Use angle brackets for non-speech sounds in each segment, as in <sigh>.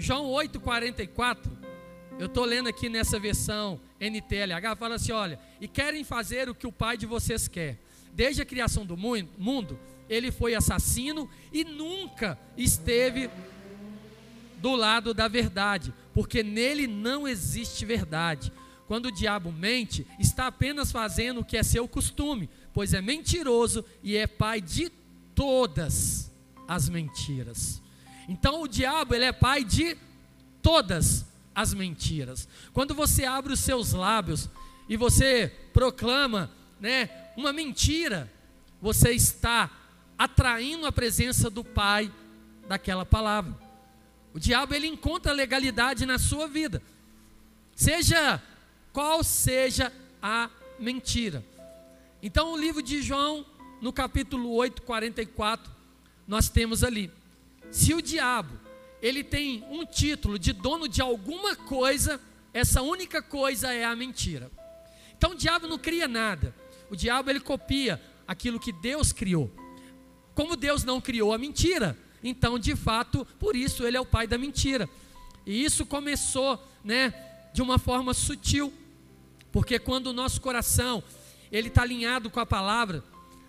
João 8,44, eu estou lendo aqui nessa versão NTLH, fala assim: olha, e querem fazer o que o pai de vocês quer. Desde a criação do mundo, ele foi assassino e nunca esteve do lado da verdade, porque nele não existe verdade. Quando o diabo mente, está apenas fazendo o que é seu costume, pois é mentiroso e é pai de todas as mentiras. Então o diabo, ele é pai de todas as mentiras. Quando você abre os seus lábios e você proclama, né, uma mentira, você está atraindo a presença do pai daquela palavra. O diabo ele encontra legalidade na sua vida. Seja qual seja a mentira. Então, o livro de João, no capítulo 8, 44, nós temos ali: se o diabo ele tem um título de dono de alguma coisa, essa única coisa é a mentira. Então, o diabo não cria nada. O diabo ele copia aquilo que Deus criou. Como Deus não criou a mentira, então, de fato, por isso ele é o pai da mentira. E isso começou, né, de uma forma sutil, porque quando o nosso coração ele está alinhado com a palavra,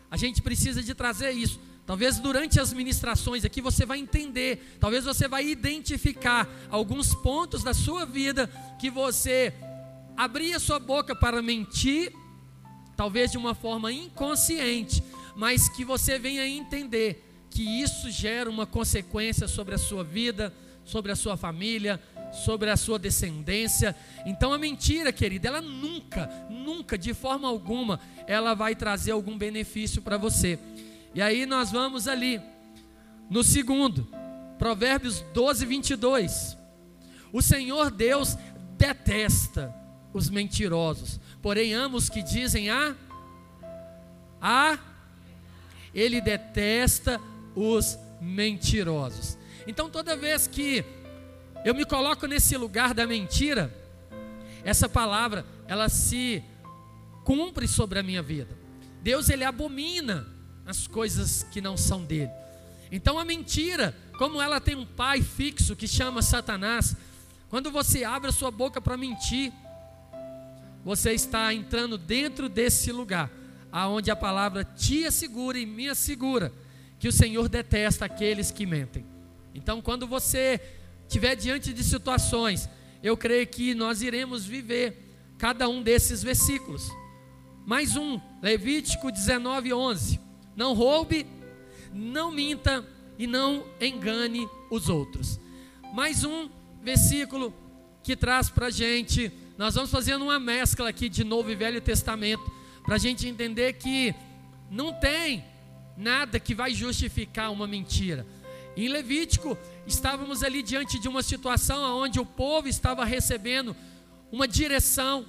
a gente precisa de trazer isso. Talvez durante as ministrações aqui você vai entender, talvez você vai identificar alguns pontos da sua vida que você abria sua boca para mentir, talvez de uma forma inconsciente, mas que você venha entender que isso gera uma consequência sobre a sua vida, sobre a sua família, sobre a sua descendência. Então a mentira, querida, ela nunca, nunca, de forma alguma, ela vai trazer algum benefício para você. E aí nós vamos ali, no segundo, Provérbios 12, 22. O Senhor Deus detesta os mentirosos, porém ama os que dizem a. A. Ele detesta os mentirosos. Então toda vez que eu me coloco nesse lugar da mentira, essa palavra, ela se cumpre sobre a minha vida. Deus ele abomina as coisas que não são dele. Então a mentira, como ela tem um pai fixo que chama Satanás, quando você abre a sua boca para mentir, você está entrando dentro desse lugar, aonde a palavra te assegura e me assegura que o Senhor detesta aqueles que mentem. Então, quando você estiver diante de situações, eu creio que nós iremos viver cada um desses versículos. Mais um, Levítico 19, 11 não roube, não minta e não engane os outros. Mais um versículo que traz para a gente, nós vamos fazendo uma mescla aqui de Novo e Velho Testamento, para a gente entender que não tem nada que vai justificar uma mentira. Em Levítico, estávamos ali diante de uma situação onde o povo estava recebendo uma direção,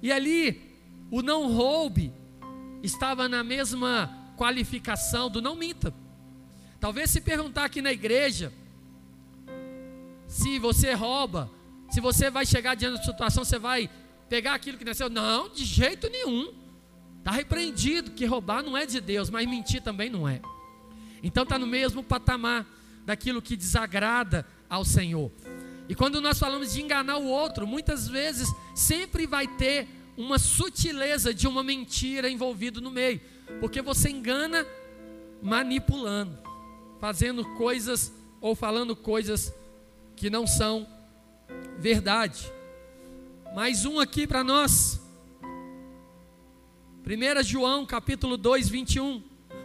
e ali o não roube estava na mesma qualificação do não minta. Talvez se perguntar aqui na igreja, se você rouba, se você vai chegar diante da situação, você vai pegar aquilo que nasceu. Não, de jeito nenhum. Está repreendido que roubar não é de Deus, mas mentir também não é. Então está no mesmo patamar daquilo que desagrada ao Senhor. E quando nós falamos de enganar o outro, muitas vezes sempre vai ter uma sutileza de uma mentira envolvido no meio. Porque você engana manipulando, fazendo coisas ou falando coisas que não são verdade. Mais um aqui para nós. 1 João capítulo 2, 21.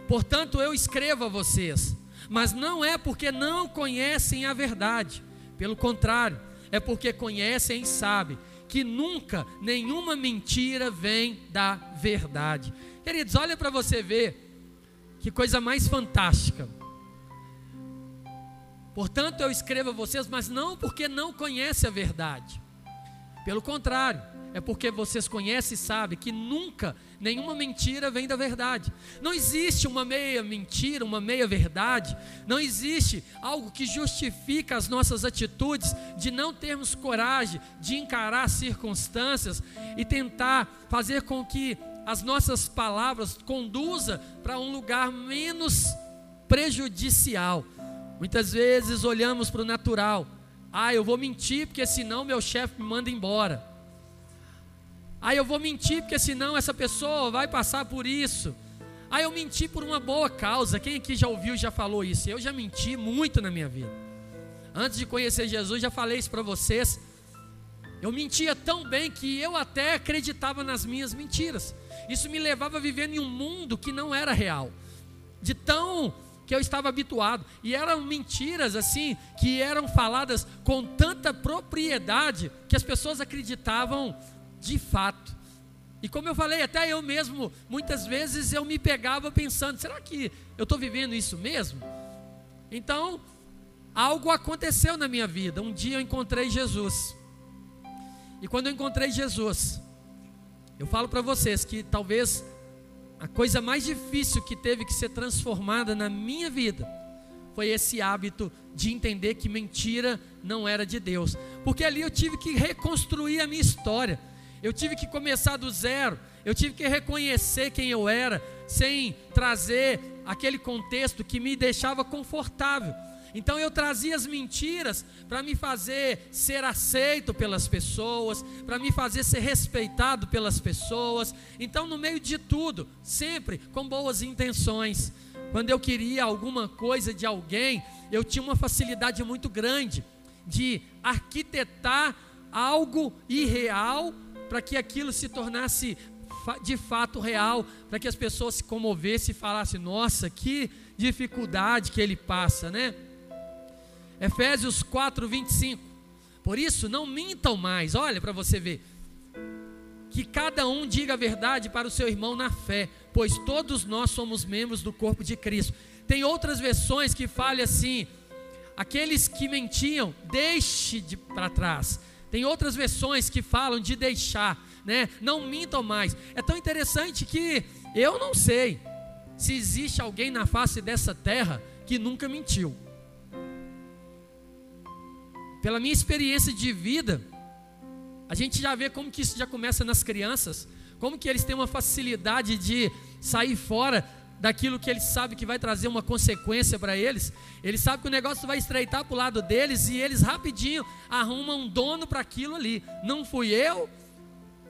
Portanto, eu escrevo a vocês, mas não é porque não conhecem a verdade, pelo contrário, é porque conhecem e sabem que nunca nenhuma mentira vem da verdade. Queridos, olha para você ver que coisa mais fantástica. Portanto, eu escrevo a vocês, mas não porque não conhecem a verdade. Pelo contrário, é porque vocês conhecem e sabem que nunca nenhuma mentira vem da verdade. Não existe uma meia mentira, uma meia verdade. Não existe algo que justifica as nossas atitudes de não termos coragem de encarar circunstâncias e tentar fazer com que as nossas palavras conduza para um lugar menos prejudicial. Muitas vezes olhamos para o natural, Ah, eu vou mentir porque senão meu chefe me manda embora. Ah, eu vou mentir porque senão essa pessoa vai passar por isso. Ah, eu menti por uma boa causa. Quem aqui já ouviu, já falou isso? Eu já menti muito na minha vida. Antes de conhecer Jesus, já falei isso para vocês. Eu mentia tão bem que eu até acreditava nas minhas mentiras. Isso me levava a viver em um mundo que não era real. De tão que eu estava habituado. E eram mentiras assim, que eram faladas com tanta propriedade que as pessoas acreditavam de fato. E como eu falei, até eu mesmo, muitas vezes eu me pegava pensando: será que eu estou vivendo isso mesmo? Então, algo aconteceu na minha vida. Um dia eu encontrei Jesus. E quando eu encontrei Jesus, eu falo para vocês que talvez a coisa mais difícil que teve que ser transformada na minha vida foi esse hábito de entender que mentira não era de Deus. Porque ali eu tive que reconstruir a minha história. Eu tive que começar do zero. Eu tive que reconhecer quem eu era, sem trazer aquele contexto que me deixava confortável. Então eu trazia as mentiras para me fazer ser aceito pelas pessoas, para me fazer ser respeitado pelas pessoas. Então, no meio de tudo, sempre com boas intenções. Quando eu queria alguma coisa de alguém, eu tinha uma facilidade muito grande de arquitetar algo irreal para que aquilo se tornasse de fato real, para que as pessoas se comovessem e falassem: nossa, que dificuldade que ele passa, né? Efésios 4, 25. Por isso, não mintam mais, olha para você ver. Que cada um diga a verdade para o seu irmão na fé, pois todos nós somos membros do corpo de Cristo. Tem outras versões que falam assim: aqueles que mentiam, deixe de para trás. Tem outras versões que falam de deixar, né? Não mintam mais. É tão interessante que eu não sei se existe alguém na face dessa terra que nunca mentiu pela minha experiência de vida, a gente já vê como que isso já começa nas crianças, como que eles têm uma facilidade de sair fora daquilo que eles sabem que vai trazer uma consequência para eles. Eles sabem que o negócio vai estreitar para o lado deles e eles rapidinho arrumam um dono para aquilo ali. Não fui eu.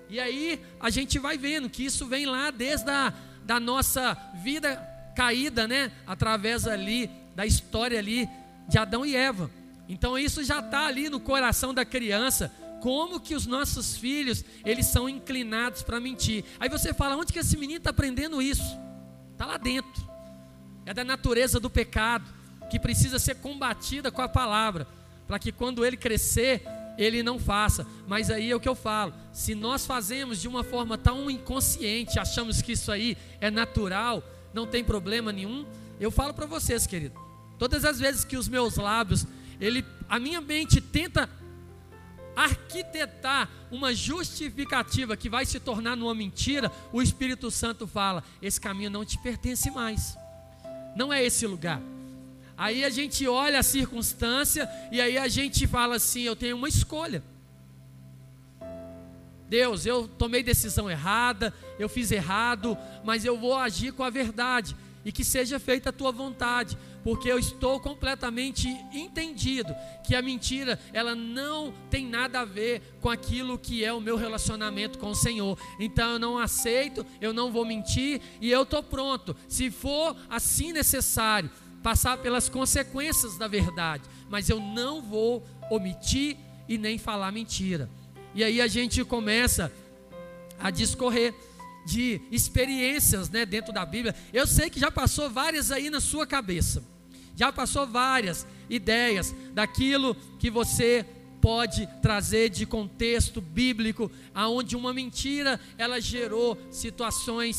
E aí a gente vai vendo que isso vem lá desde a da nossa vida caída, né? Através ali da história ali de Adão e Eva. Então isso já está ali no coração da criança. Como que os nossos filhos eles são inclinados para mentir? Aí você fala, onde que esse menino está aprendendo isso? Está lá dentro. É da natureza do pecado que precisa ser combatida com a palavra, para que quando ele crescer ele não faça. Mas aí é o que eu falo: se nós fazemos de uma forma tão inconsciente, achamos que isso aí é natural, não tem problema nenhum. Eu falo para vocês, querido, todas as vezes que os meus lábios ele, a minha mente tenta arquitetar uma justificativa que vai se tornar numa mentira, o Espírito Santo fala: esse caminho não te pertence mais, não é esse lugar. Aí a gente olha a circunstância e aí a gente fala assim: eu tenho uma escolha. Deus, eu tomei decisão errada, eu fiz errado, mas eu vou agir com a verdade e que seja feita a tua vontade, porque eu estou completamente entendido que a mentira, ela não tem nada a ver com aquilo que é o meu relacionamento com o Senhor. Então eu não aceito, eu não vou mentir e eu estou pronto, se for assim necessário, passar pelas consequências da verdade, mas eu não vou omitir e nem falar mentira. E aí a gente começa a discorrer de experiências né, dentro da Bíblia. Eu sei que já passou várias aí na sua cabeça. Já passou várias ideias daquilo que você pode trazer de contexto bíblico, aonde uma mentira ela gerou situações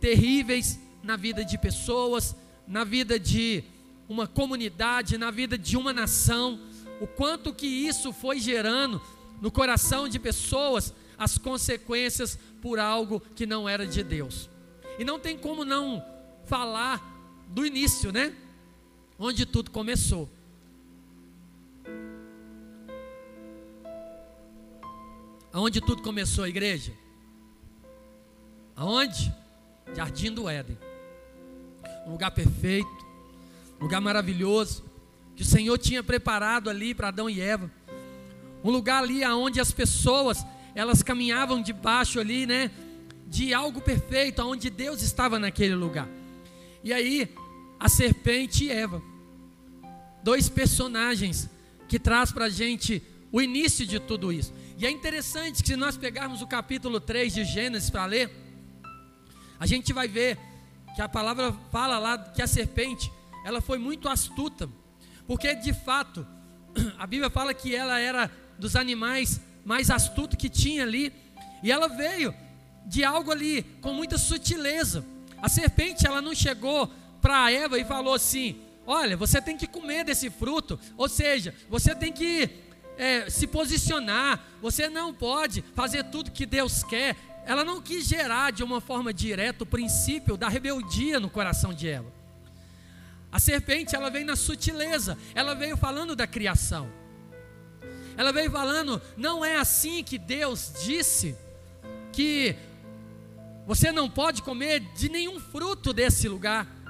terríveis na vida de pessoas, na vida de uma comunidade, na vida de uma nação. O quanto que isso foi gerando no coração de pessoas as consequências por algo que não era de Deus. E não tem como não falar do início, né? Onde tudo começou. Aonde tudo começou, igreja? Aonde? Jardim do Éden. Um lugar perfeito, um lugar maravilhoso, que o Senhor tinha preparado ali para Adão e Eva. Um lugar ali onde as pessoas, elas caminhavam debaixo ali, né, de algo perfeito, onde Deus estava naquele lugar. E aí, a serpente e Eva, dois personagens que traz para a gente o início de tudo isso. E é interessante que se nós pegarmos o capítulo 3 de Gênesis para ler, a gente vai ver que a palavra fala lá que a serpente, ela foi muito astuta, porque de fato, <clears throat> a Bíblia fala que ela era dos animais mais astutos que tinha ali, e ela veio de algo ali com muita sutileza. A serpente, ela não chegou para Eva e falou assim: Olha, você tem que comer desse fruto, ou seja, você tem que é, se posicionar, você não pode fazer tudo que Deus quer. Ela não quis gerar de uma forma direta o princípio da rebeldia no coração de Eva. A serpente, ela veio na sutileza, ela veio falando da criação. Ela veio falando, não é assim que Deus disse que você não pode comer de nenhum fruto desse lugar.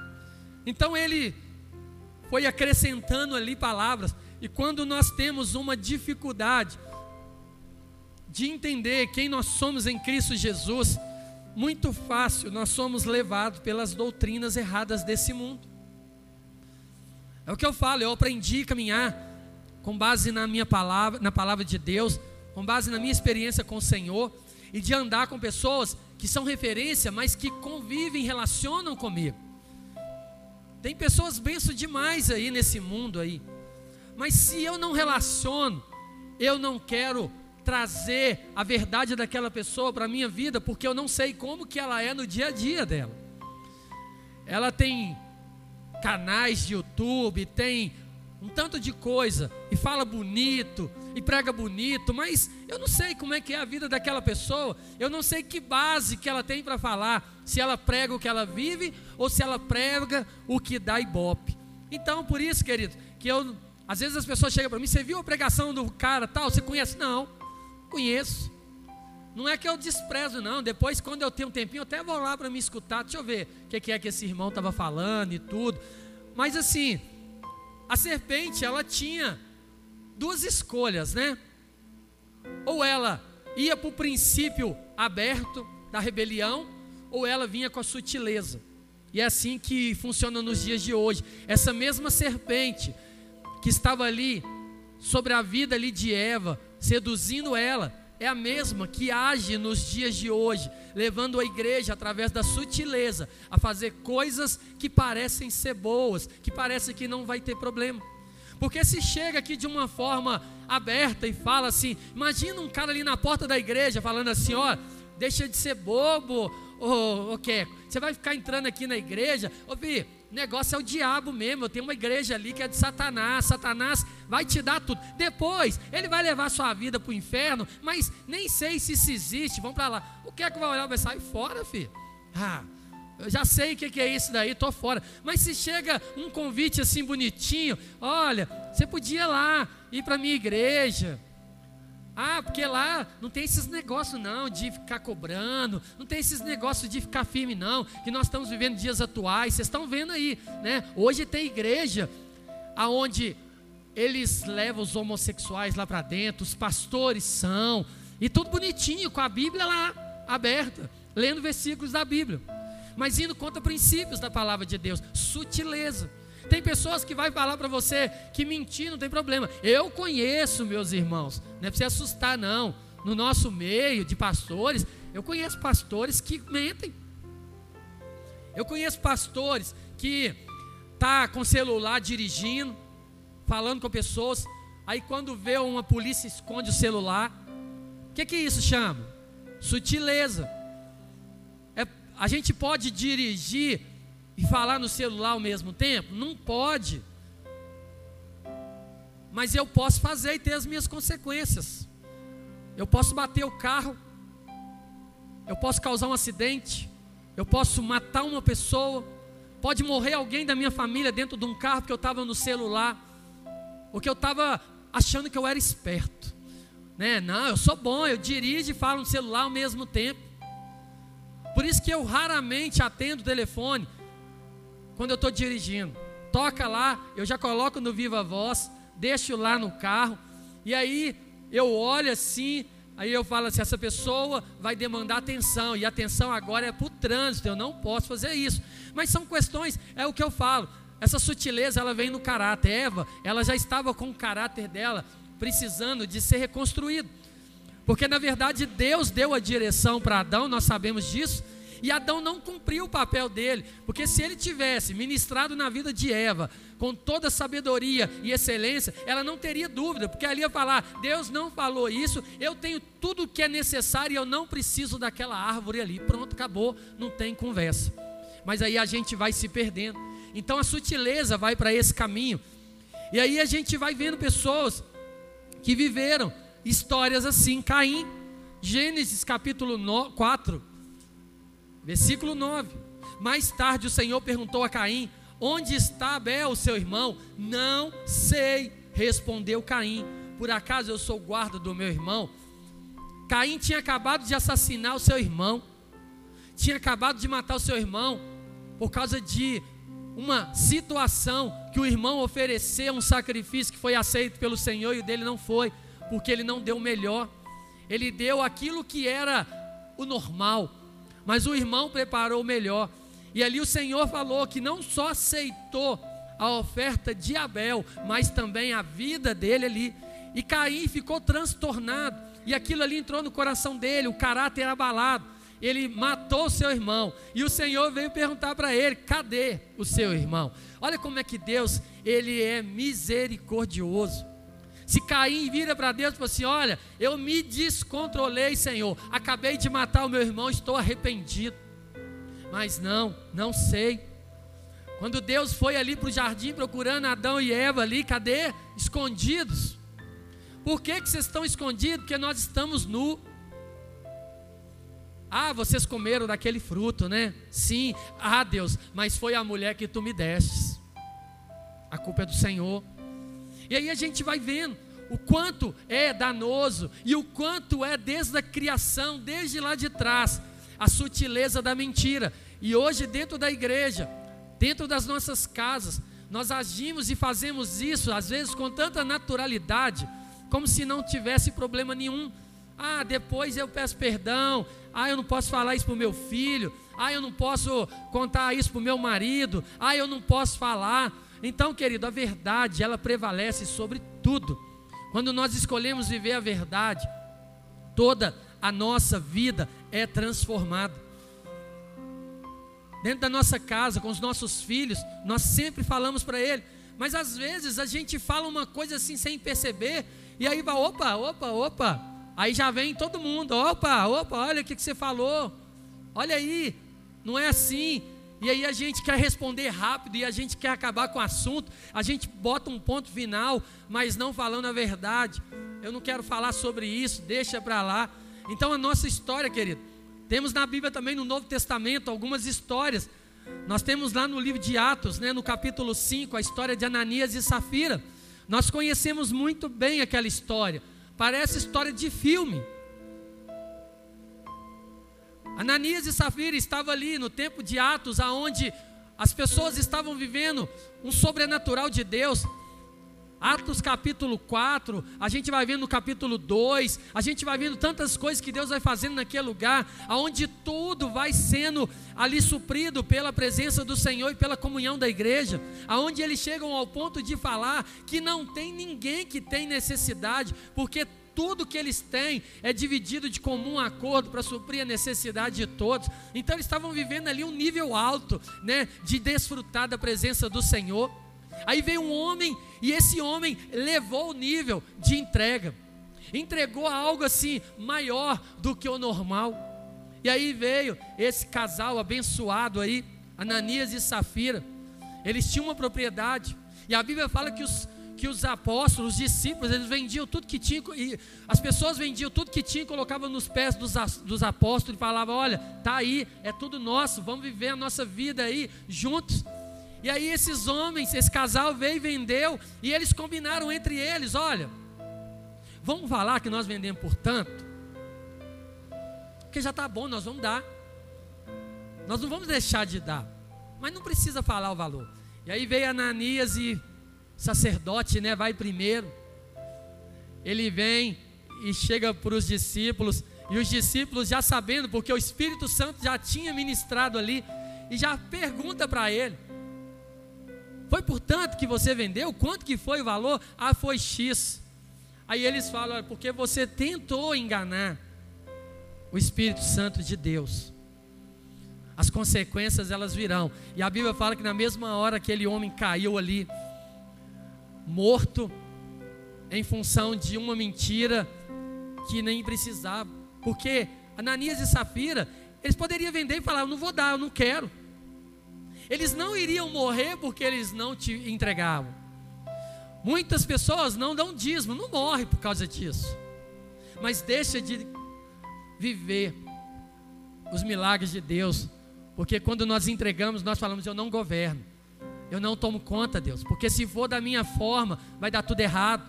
Então ele foi acrescentando ali palavras. E quando nós temos uma dificuldade de entender quem nós somos em Cristo Jesus, muito fácil nós somos levados pelas doutrinas erradas desse mundo. É o que eu falo, eu aprendi a caminhar com base na minha palavra, na palavra de Deus, com base na minha experiência com o Senhor e de andar com pessoas que são referência, mas que convivem, relacionam comigo. Tem pessoas benço demais aí nesse mundo aí. Mas se eu não relaciono, eu não quero trazer a verdade daquela pessoa para a minha vida, porque eu não sei como que ela é no dia a dia dela. Ela tem canais de YouTube, tem um tanto de coisa, e fala bonito, e prega bonito, mas eu não sei como é que é a vida daquela pessoa, eu não sei que base que ela tem para falar, se ela prega o que ela vive, ou se ela prega o que dá ibope. Então, por isso, querido, que eu às vezes as pessoas chegam para mim, você viu a pregação do cara tal? Você conhece? Não, conheço. Não é que eu desprezo, não. Depois, quando eu tenho um tempinho, eu até vou lá para me escutar. Deixa eu ver o que é que esse irmão estava falando e tudo. Mas assim, a serpente, ela tinha duas escolhas, né? Ou ela ia para o princípio aberto da rebelião, ou ela vinha com a sutileza. E é assim que funciona nos dias de hoje. Essa mesma serpente, que estava ali sobre a vida ali de Eva, seduzindo ela, é a mesma que age nos dias de hoje, levando a igreja através da sutileza a fazer coisas que parecem ser boas, que parece que não vai ter problema. Porque se chega aqui de uma forma aberta e fala assim, imagina um cara ali na porta da igreja falando assim, ó, deixa de ser bobo, ô, ô Queco, você vai ficar entrando aqui na igreja, ô Vi, negócio é o diabo mesmo. Eu tenho uma igreja ali que é de Satanás. Satanás vai te dar tudo. Depois, ele vai levar sua vida para o inferno, mas nem sei se isso existe. Vamos para lá. O que é que vai olhar? Vai sair fora, filho. Ah, eu já sei o que é isso daí, estou fora. Mas se chega um convite assim bonitinho, olha, você podia ir lá, ir para a minha igreja. Ah, porque lá não tem esses negócios não de ficar cobrando, não tem esses negócios de ficar firme não, que nós estamos vivendo dias atuais, vocês estão vendo aí, né? Hoje tem igreja aonde eles levam os homossexuais lá para dentro, os pastores são, e tudo bonitinho, com a Bíblia lá aberta, lendo versículos da Bíblia, mas indo contra princípios da palavra de Deus, sutileza. Tem pessoas que vai falar para você que mentir não tem problema. Eu conheço, meus irmãos, não é para você assustar não. No nosso meio de pastores, eu conheço pastores que mentem. Eu conheço pastores que tá com celular dirigindo, falando com pessoas, aí quando vê uma polícia esconde o celular. O que que isso chama? Sutileza. A gente pode dirigir e falar no celular ao mesmo tempo? Não pode. Mas eu posso fazer e ter as minhas consequências. Eu posso bater o carro, eu posso causar um acidente, eu posso matar uma pessoa, pode morrer alguém da minha família dentro de um carro porque eu estava no celular, porque eu estava achando que eu era esperto. Né? Não, eu sou bom, eu dirijo e falo no celular ao mesmo tempo. Por isso que eu raramente atendo o telefone quando eu estou dirigindo. toca lá, eu já coloco no Viva Voz, deixo lá no carro, e aí eu olho assim, aí eu falo assim: essa pessoa vai demandar atenção, e atenção agora é para o trânsito, eu não posso fazer isso. Mas são questões, é o que eu falo, essa sutileza ela vem no caráter. Eva, ela já estava com o caráter dela precisando de ser reconstruído. Porque na verdade Deus deu a direção para Adão, nós sabemos disso, e Adão não cumpriu o papel dele, porque se ele tivesse ministrado na vida de Eva, com toda sabedoria e excelência, ela não teria dúvida, porque ali ia falar: Deus não falou isso, eu tenho tudo o que é necessário e eu não preciso daquela árvore ali. Pronto, acabou, não tem conversa. Mas aí a gente vai se perdendo. Então a sutileza vai para esse caminho. E aí a gente vai vendo pessoas que viveram histórias assim. Caim, Gênesis capítulo 4, versículo 9. Mais tarde o Senhor perguntou a Caim: Onde está Abel, seu irmão? Não sei, respondeu Caim. Por acaso eu sou guarda do meu irmão? Caim tinha acabado de assassinar o seu irmão, tinha acabado de matar o seu irmão por causa de uma situação que o irmão ofereceu um sacrifício que foi aceito pelo Senhor e o dele não foi porque ele não deu o melhor, ele deu aquilo que era o normal, mas o irmão preparou o melhor. E ali o Senhor falou que não só aceitou a oferta de Abel, mas também a vida dele ali. E Caim ficou transtornado, e aquilo ali entrou no coração dele, o caráter abalado. Ele matou seu irmão, e o Senhor veio perguntar para ele: cadê o seu irmão? Olha como é que Deus, ele é misericordioso. Se Caim vira para Deus e fala assim: Olha, eu me descontrolei, Senhor, acabei de matar o meu irmão, estou arrependido. Mas não, não sei. Quando Deus foi ali para o jardim procurando Adão e Eva ali, cadê? Escondidos. Por que, que vocês estão escondidos? Porque nós estamos nu. Ah, vocês comeram daquele fruto, né? Sim. Ah, Deus, mas foi a mulher que tu me destes. A culpa é do Senhor. E aí a gente vai vendo o quanto é danoso e o quanto é desde a criação, desde lá de trás, a sutileza da mentira. E hoje, dentro da igreja, dentro das nossas casas, nós agimos e fazemos isso, às vezes com tanta naturalidade, como se não tivesse problema nenhum. Ah, depois eu peço perdão. Ah, eu não posso falar isso para o meu filho. Ah, eu não posso contar isso para o meu marido. Ah, eu não posso falar. Então, querido, a verdade, ela prevalece sobre tudo. Quando nós escolhemos viver a verdade, toda a nossa vida é transformada. Dentro da nossa casa, com os nossos filhos, nós sempre falamos para ele, mas às vezes a gente fala uma coisa assim sem perceber, e aí vai, opa, opa, opa, aí já vem todo mundo, opa, opa, olha o que, que você falou, olha aí, não é assim, e aí a gente quer responder rápido e a gente quer acabar com o assunto, a gente bota um ponto final, mas não falando a verdade. Eu não quero falar sobre isso, deixa para lá. Então a nossa história, querido, temos na Bíblia também no Novo Testamento algumas histórias. Nós temos lá no livro de Atos, né, no capítulo 5, a história de Ananias e Safira. Nós conhecemos muito bem aquela história. Parece história de filme. Ananias e Safira estavam ali no tempo de Atos, aonde as pessoas estavam vivendo um sobrenatural de Deus. Atos capítulo 4, a gente vai vendo no capítulo 2, a gente vai vendo tantas coisas que Deus vai fazendo naquele lugar, aonde tudo vai sendo ali suprido pela presença do Senhor e pela comunhão da igreja, aonde eles chegam ao ponto de falar que não tem ninguém que tem necessidade, porque tudo que eles têm é dividido de comum acordo para suprir a necessidade de todos. Então eles estavam vivendo ali um nível alto, né, de desfrutar da presença do Senhor. Aí veio um homem e esse homem levou o nível de entrega. Entregou algo assim maior do que o normal. E aí veio esse casal abençoado aí, Ananias e Safira. Eles tinham uma propriedade. E a Bíblia fala que os, que os apóstolos, os discípulos, eles vendiam tudo que tinham, e as pessoas vendiam tudo que tinham, colocavam nos pés dos, dos apóstolos e falavam: Olha, tá aí, é tudo nosso, vamos viver a nossa vida aí juntos. E aí esses homens, esse casal veio e vendeu, e eles combinaram entre eles: Olha, vamos falar que nós vendemos por tanto, porque já está bom, nós vamos dar, nós não vamos deixar de dar, mas não precisa falar o valor. E aí veio Ananias e sacerdote, né? Vai primeiro. Ele vem e chega para os discípulos, e os discípulos já sabendo, porque o Espírito Santo já tinha ministrado ali, e já pergunta para ele: Foi por tanto que você vendeu? Quanto que foi o valor? Ah, foi X. Aí eles falam: Porque você tentou enganar o Espírito Santo de Deus. As consequências elas virão. E a Bíblia fala que na mesma hora aquele homem caiu ali, morto, em função de uma mentira que nem precisava. Porque Ananias e Safira, eles poderiam vender e falar: Eu não vou dar, eu não quero. Eles não iriam morrer porque eles não te entregavam. Muitas pessoas não dão dízimo, não morrem por causa disso. Mas deixa de viver os milagres de Deus, porque quando nós entregamos, nós falamos: Eu não governo, eu não tomo conta, Deus, porque se for da minha forma, vai dar tudo errado.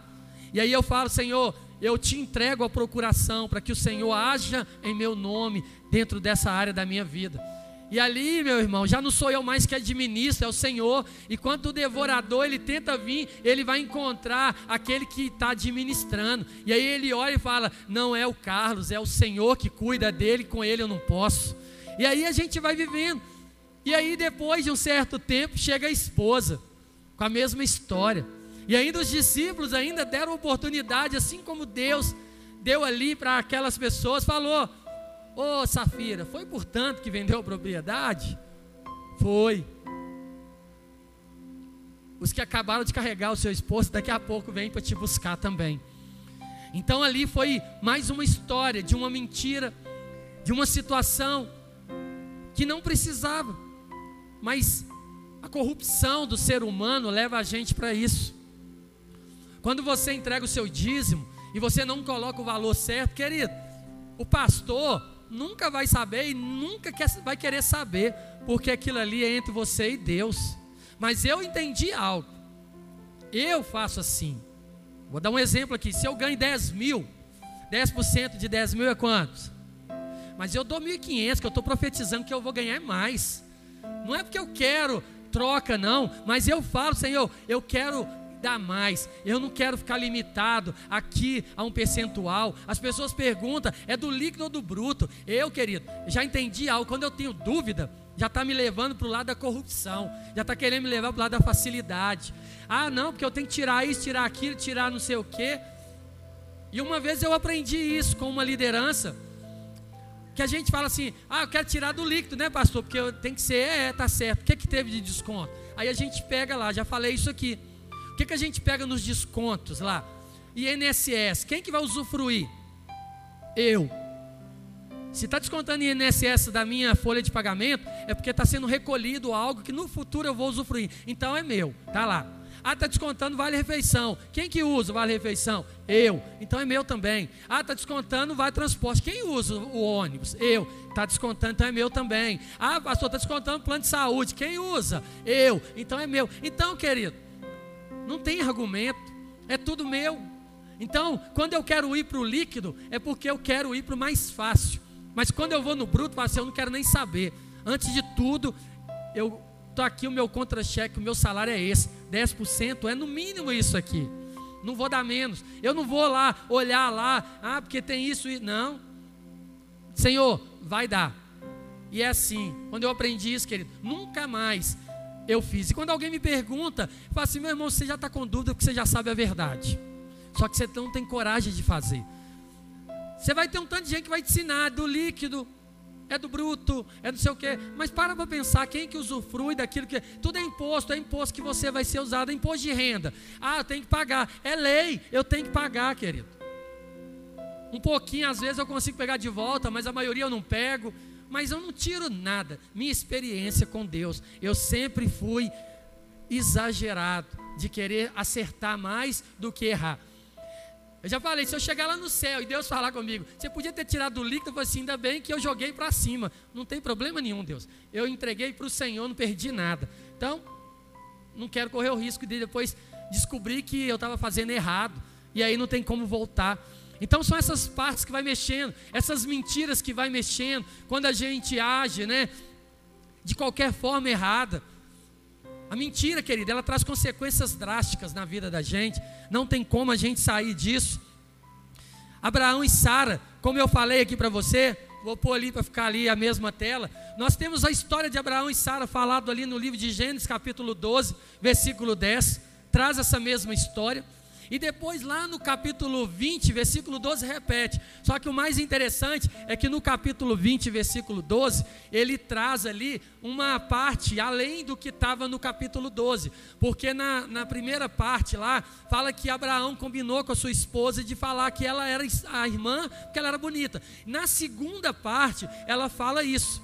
E aí eu falo: Senhor, eu te entrego a procuração para que o Senhor haja em meu nome dentro dessa área da minha vida. E ali, meu irmão, já não sou eu mais que administro, é o Senhor. E quando o devorador ele tenta vir, ele vai encontrar aquele que está administrando. E aí ele olha e fala: Não é o Carlos, é o Senhor que cuida dele, com ele eu não posso. E aí a gente vai vivendo. E aí, depois de um certo tempo, chega a esposa, com a mesma história. E ainda os discípulos ainda deram oportunidade, assim como Deus deu ali para aquelas pessoas, falou: Ô oh, Safira, foi por tanto que vendeu a propriedade? Foi. Os que acabaram de carregar o seu esposo, daqui a pouco vem para te buscar também. Então ali foi mais uma história de uma mentira, de uma situação que não precisava, mas a corrupção do ser humano leva a gente para isso. Quando você entrega o seu dízimo e você não coloca o valor certo, querido, o pastor nunca vai saber e nunca quer, vai querer saber, porque aquilo ali é entre você e Deus. Mas eu entendi algo. Eu faço assim. Vou dar um exemplo aqui. Se eu ganho 10 mil, 10% de 10 mil é quantos? Mas eu dou 1.500, que eu estou profetizando que eu vou ganhar mais. Não é porque eu quero troca, não. Mas eu falo, Senhor, eu quero dar mais. Eu não quero ficar limitado aqui a um percentual. As pessoas perguntam: é do líquido ou do bruto? Eu, querido, já entendi algo. Quando eu tenho dúvida, já está me levando para o lado da corrupção, já está querendo me levar para o lado da facilidade. Ah, não, porque eu tenho que tirar isso, tirar aquilo, tirar não sei o quê. E uma vez eu aprendi isso com uma liderança. Que a gente fala assim, ah, eu quero tirar do líquido, né, pastor? Porque tem que ser, é, tá certo. O que, é que teve de desconto? Aí a gente pega lá, já falei isso aqui. O que, que a gente pega nos descontos lá? INSS, quem que vai usufruir? Eu. Se está descontando INSS da minha folha de pagamento, é porque está sendo recolhido algo que no futuro eu vou usufruir. Então é meu, tá lá. Ah, está descontando vale refeição. Quem que usa vale refeição? Eu. Então é meu também. Ah, está descontando vale transporte. Quem usa o ônibus? Eu. Está descontando, então é meu também. Ah, pastor, está descontando plano de saúde. Quem usa? Eu. Então é meu. Então, querido, não tem argumento, é tudo meu. Então, quando eu quero ir para o líquido, é porque eu quero ir para o mais fácil. Mas quando eu vou no bruto, assim, eu não quero nem saber. Antes de tudo, eu estou aqui, o meu contra-cheque, o meu salário é esse. 10% é no mínimo isso aqui. Não vou dar menos. Eu não vou lá olhar lá, ah, porque tem isso e. Não. Senhor, vai dar. E é assim. Quando eu aprendi isso, querido, nunca mais eu fiz. E quando alguém me pergunta, eu falo assim: meu irmão, você já está com dúvida porque você já sabe a verdade. Só que você não tem coragem de fazer. Você vai ter um tanto de gente que vai te ensinar do líquido, é do bruto, é do sei o quê. Mas para para pensar, quem que usufrui daquilo que. Tudo é imposto, é imposto que você vai ser usado, é imposto de renda. Ah, eu tenho que pagar. É lei, eu tenho que pagar, querido. Um pouquinho, às vezes, eu consigo pegar de volta, mas a maioria eu não pego mas eu não tiro nada. Minha experiência com Deus, eu sempre fui exagerado de querer acertar mais do que errar. Eu já falei, se eu chegar lá no céu e Deus falar comigo, você podia ter tirado do líquido, eu falei assim, ainda bem que eu joguei para cima. Não tem problema nenhum, Deus. Eu entreguei para o Senhor, não perdi nada. Então, não quero correr o risco de depois descobrir que eu estava fazendo errado. E aí não tem como voltar. Então são essas partes que vai mexendo, essas mentiras que vai mexendo, quando a gente age, né, de qualquer forma errada. A mentira, querida, ela traz consequências drásticas na vida da gente. Não tem como a gente sair disso. Abraão e Sara, como eu falei aqui para você, vou pôr ali para ficar ali a mesma tela. Nós temos a história de Abraão e Sara falado ali no livro de Gênesis, capítulo 12, versículo 10. Traz essa mesma história. E depois, lá no capítulo 20, versículo 12, repete. Só que o mais interessante é que no capítulo 20, versículo 12, ele traz ali uma parte além do que estava no capítulo 12. Porque na, na primeira parte lá, fala que Abraão combinou com a sua esposa de falar que ela era a irmã, porque ela era bonita. Na segunda parte, ela fala isso.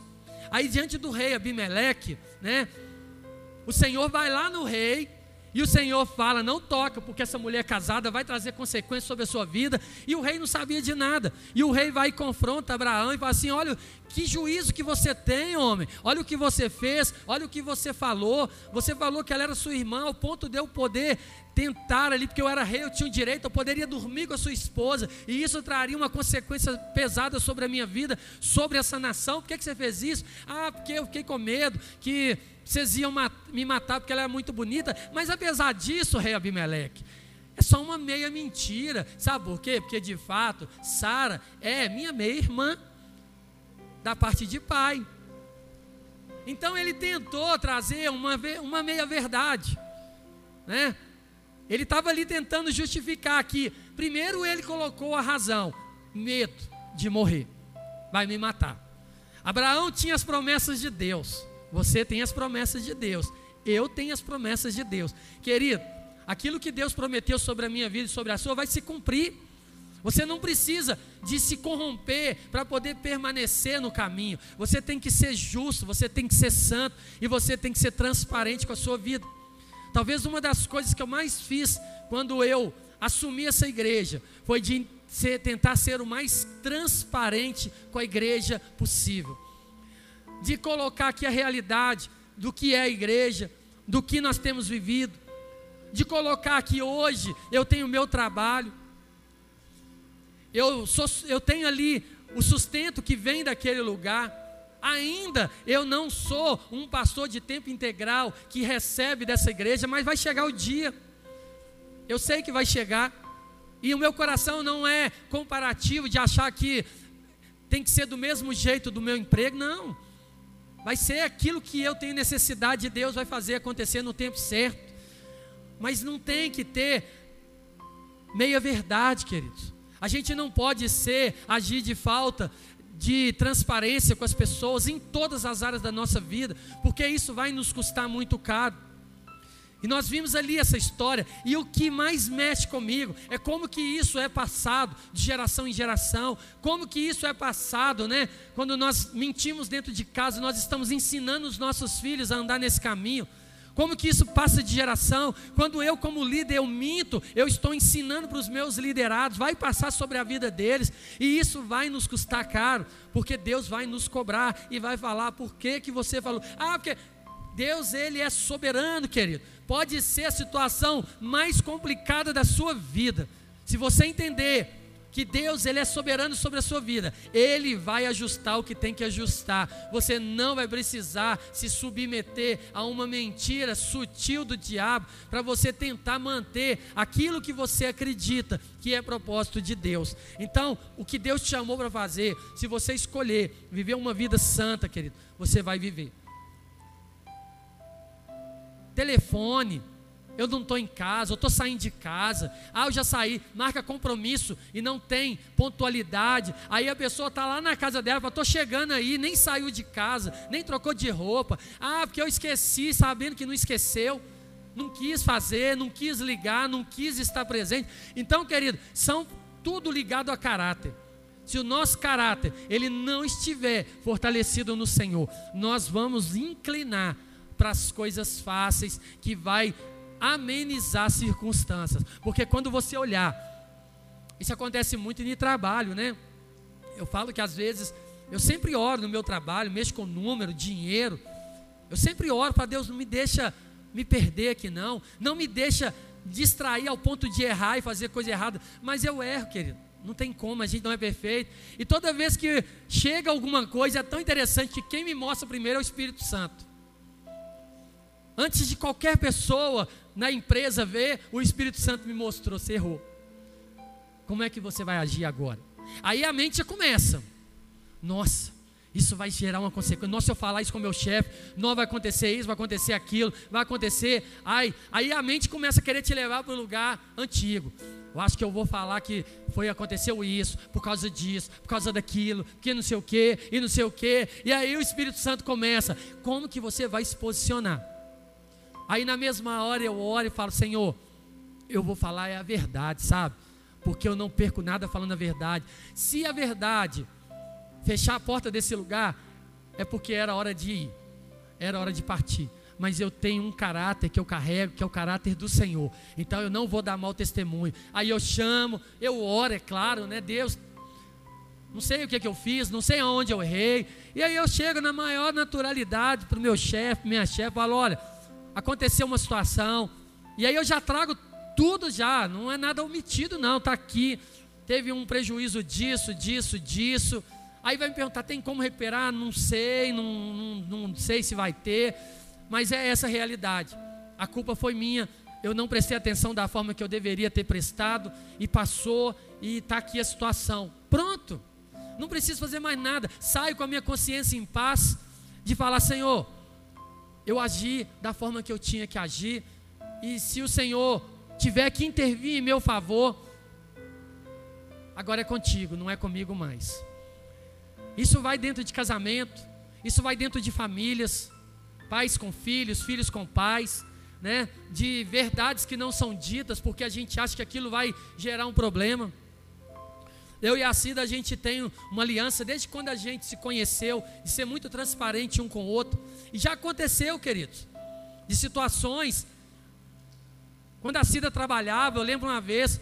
Aí, diante do rei Abimeleque, né? O Senhor vai lá no rei e o Senhor fala: não toca, porque essa mulher casada vai trazer consequências sobre a sua vida. E o rei não sabia de nada. E o rei vai e confronta Abraão e fala assim: olha, que juízo que você tem, homem. Olha o que você fez, olha o que você falou. Você falou que ela era sua irmã, ao ponto de eu poder tentar ali, porque eu era rei, eu tinha o direito, eu poderia dormir com a sua esposa, e isso traria uma consequência pesada sobre a minha vida, sobre essa nação. Por que, que você fez isso? Ah, porque eu fiquei com medo que vocês iam me matar porque ela era muito bonita, mas apesar disso, rei Abimeleque, é só uma meia mentira. Sabe por quê? Porque de fato, Sara é minha meia-irmã, da parte de pai. Então ele tentou trazer uma, uma meia-verdade, né? Ele estava ali tentando justificar que, primeiro, ele colocou a razão: medo de morrer, vai me matar. Abraão tinha as promessas de Deus. Você tem as promessas de Deus. Eu tenho as promessas de Deus. Querido, aquilo que Deus prometeu sobre a minha vida e sobre a sua vai se cumprir. Você não precisa de se corromper para poder permanecer no caminho. Você tem que ser justo, você tem que ser santo e você tem que ser transparente com a sua vida. Talvez uma das coisas que eu mais fiz quando eu assumi essa igreja foi de ser, tentar ser o mais transparente com a igreja possível de colocar aqui a realidade do que é a igreja, do que nós temos vivido, de colocar aqui hoje eu tenho o meu trabalho, eu, sou, eu tenho ali o sustento que vem daquele lugar. Ainda eu não sou um pastor de tempo integral que recebe dessa igreja, mas vai chegar o dia. Eu sei que vai chegar. E o meu coração não é comparativo de achar que tem que ser do mesmo jeito do meu emprego, não. Vai ser aquilo que eu tenho necessidade de Deus vai fazer acontecer no tempo certo. Mas não tem que ter meia verdade, queridos. A gente não pode ser agir de falta de transparência com as pessoas em todas as áreas da nossa vida, porque isso vai nos custar muito caro. E nós vimos ali essa história, e o que mais mexe comigo é como que isso é passado de geração em geração, como que isso é passado, né? Quando nós mentimos dentro de casa, nós estamos ensinando os nossos filhos a andar nesse caminho. Como que isso passa de geração? Quando eu, como líder, eu minto, eu estou ensinando para os meus liderados, vai passar sobre a vida deles, e isso vai nos custar caro, porque Deus vai nos cobrar e vai falar por que, que você falou. Ah, porque Deus, Ele é soberano, querido pode ser a situação mais complicada da sua vida. Se você entender que Deus ele é soberano sobre a sua vida, ele vai ajustar o que tem que ajustar. Você não vai precisar se submeter a uma mentira sutil do diabo para você tentar manter aquilo que você acredita que é propósito de Deus. Então, o que Deus te chamou para fazer, se você escolher viver uma vida santa, querido, você vai viver telefone. Eu não estou em casa, eu estou saindo de casa. Ah, eu já saí, marca compromisso e não tem pontualidade. Aí a pessoa está lá na casa dela, estou chegando aí, nem saiu de casa, nem trocou de roupa. Ah, porque eu esqueci, sabendo que não esqueceu. Não quis fazer, não quis ligar, não quis estar presente. Então, querido, são tudo ligado a caráter. Se o nosso caráter ele não estiver fortalecido no Senhor, nós vamos inclinar para as coisas fáceis, que vai amenizar circunstâncias. Porque quando você olhar, isso acontece muito em trabalho, né? Eu falo que às vezes, eu sempre oro no meu trabalho, mexo com número, dinheiro. Eu sempre oro para Deus, não me deixa me perder aqui não, não me deixa distrair ao ponto de errar e fazer coisa errada, mas eu erro, querido. Não tem como, a gente não é perfeito. E toda vez que chega alguma coisa, é tão interessante que quem me mostra primeiro é o Espírito Santo. Antes de qualquer pessoa na empresa ver, o Espírito Santo me mostrou, você errou. Como é que você vai agir agora? Aí a mente já começa. Nossa, isso vai gerar uma consequência. Nossa, se eu falar isso com meu chefe, não vai acontecer isso, vai acontecer aquilo, vai acontecer. Ai, aí a mente começa a querer te levar para o lugar antigo. Eu acho que eu vou falar que foi aconteceu isso, por causa disso, por causa daquilo, que não sei o que, e não sei o que. E aí o Espírito Santo começa. Como que você vai se posicionar? Aí na mesma hora eu oro e falo, Senhor, eu vou falar é a verdade, sabe? Porque eu não perco nada falando a verdade. Se a verdade fechar a porta desse lugar, é porque era hora de ir, era hora de partir. Mas eu tenho um caráter que eu carrego, que é o caráter do Senhor. Então eu não vou dar mau testemunho. Aí eu chamo, eu oro, é claro, né? Deus, não sei o que, que eu fiz, não sei aonde eu errei. E aí eu chego na maior naturalidade para o meu chefe, minha chefe, falo: olha, aconteceu uma situação. E aí eu já trago tudo já, não é nada omitido, não, está aqui. Teve um prejuízo disso, disso, disso. Aí vai me perguntar: tem como recuperar? Não sei, não, não, não sei se vai ter, mas é essa a realidade. A culpa foi minha, eu não prestei atenção da forma que eu deveria ter prestado, e passou, e está aqui a situação. Pronto, não preciso fazer mais nada, saio com a minha consciência em paz, de falar: Senhor, eu agi da forma que eu tinha que agir, e se o Senhor tiver que intervir em meu favor, agora é contigo, não é comigo mais. Isso vai dentro de casamento, isso vai dentro de famílias, pais com filhos, filhos com pais, né? De verdades que não são ditas porque a gente acha que aquilo vai gerar um problema. Eu e a Cida, a gente tem uma aliança desde quando a gente se conheceu, de ser muito transparente um com o outro. E já aconteceu, queridos, de situações. Quando a Cida trabalhava, eu lembro uma vez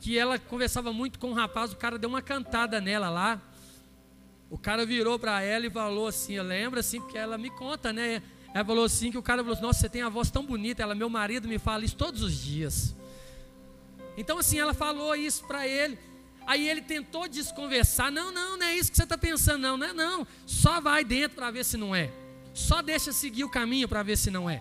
que ela conversava muito com um rapaz, o cara deu uma cantada nela lá. O cara virou para ela e falou assim, lembra assim, porque ela me conta, né? Ela falou assim que o cara falou assim, nossa, você tem a voz tão bonita. Ela, meu marido me fala isso todos os dias. Então assim, ela falou isso para ele. Aí ele tentou desconversar. Não, não, não é isso que você está pensando, não, não é não. Só vai dentro para ver se não é. Só deixa seguir o caminho para ver se não é.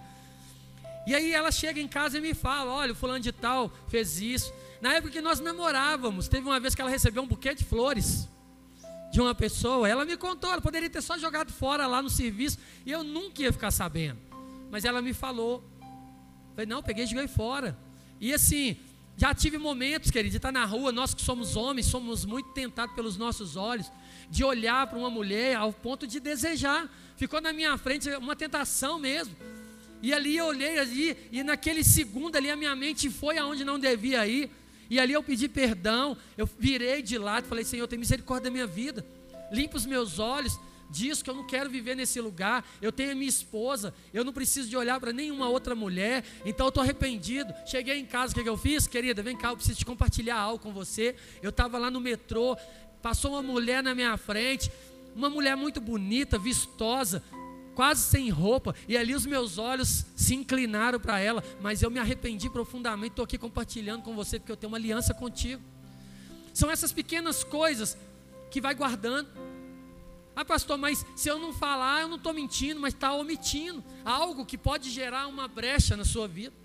E aí ela chega em casa e me fala: olha, o fulano de tal fez isso. Na época que nós namorávamos, teve uma vez que ela recebeu um buquê de flores de uma pessoa, ela me contou, ela poderia ter só jogado fora lá no serviço e eu nunca ia ficar sabendo. Mas ela me falou. Falei, não, peguei e joguei fora. E assim, já tive momentos, querido, de estar na rua, nós que somos homens, somos muito tentados pelos nossos olhos, de olhar para uma mulher ao ponto de desejar. Ficou na minha frente uma tentação mesmo. E ali eu olhei ali, e naquele segundo ali a minha mente foi aonde não devia ir. E ali eu pedi perdão, eu virei de lado, falei: Senhor, tem misericórdia da minha vida, limpa os meus olhos, diz que eu não quero viver nesse lugar. Eu tenho a minha esposa, eu não preciso de olhar para nenhuma outra mulher, então eu estou arrependido. Cheguei em casa, o que, que eu fiz? Querida, vem cá, eu preciso te compartilhar algo com você. Eu estava lá no metrô, passou uma mulher na minha frente, uma mulher muito bonita, vistosa, quase sem roupa, e ali os meus olhos se inclinaram para ela, mas eu me arrependi profundamente, estou aqui compartilhando com você, porque eu tenho uma aliança contigo. São essas pequenas coisas que vai guardando. Ah, pastor, mas se eu não falar, eu não estou mentindo, mas está omitindo algo que pode gerar uma brecha na sua vida.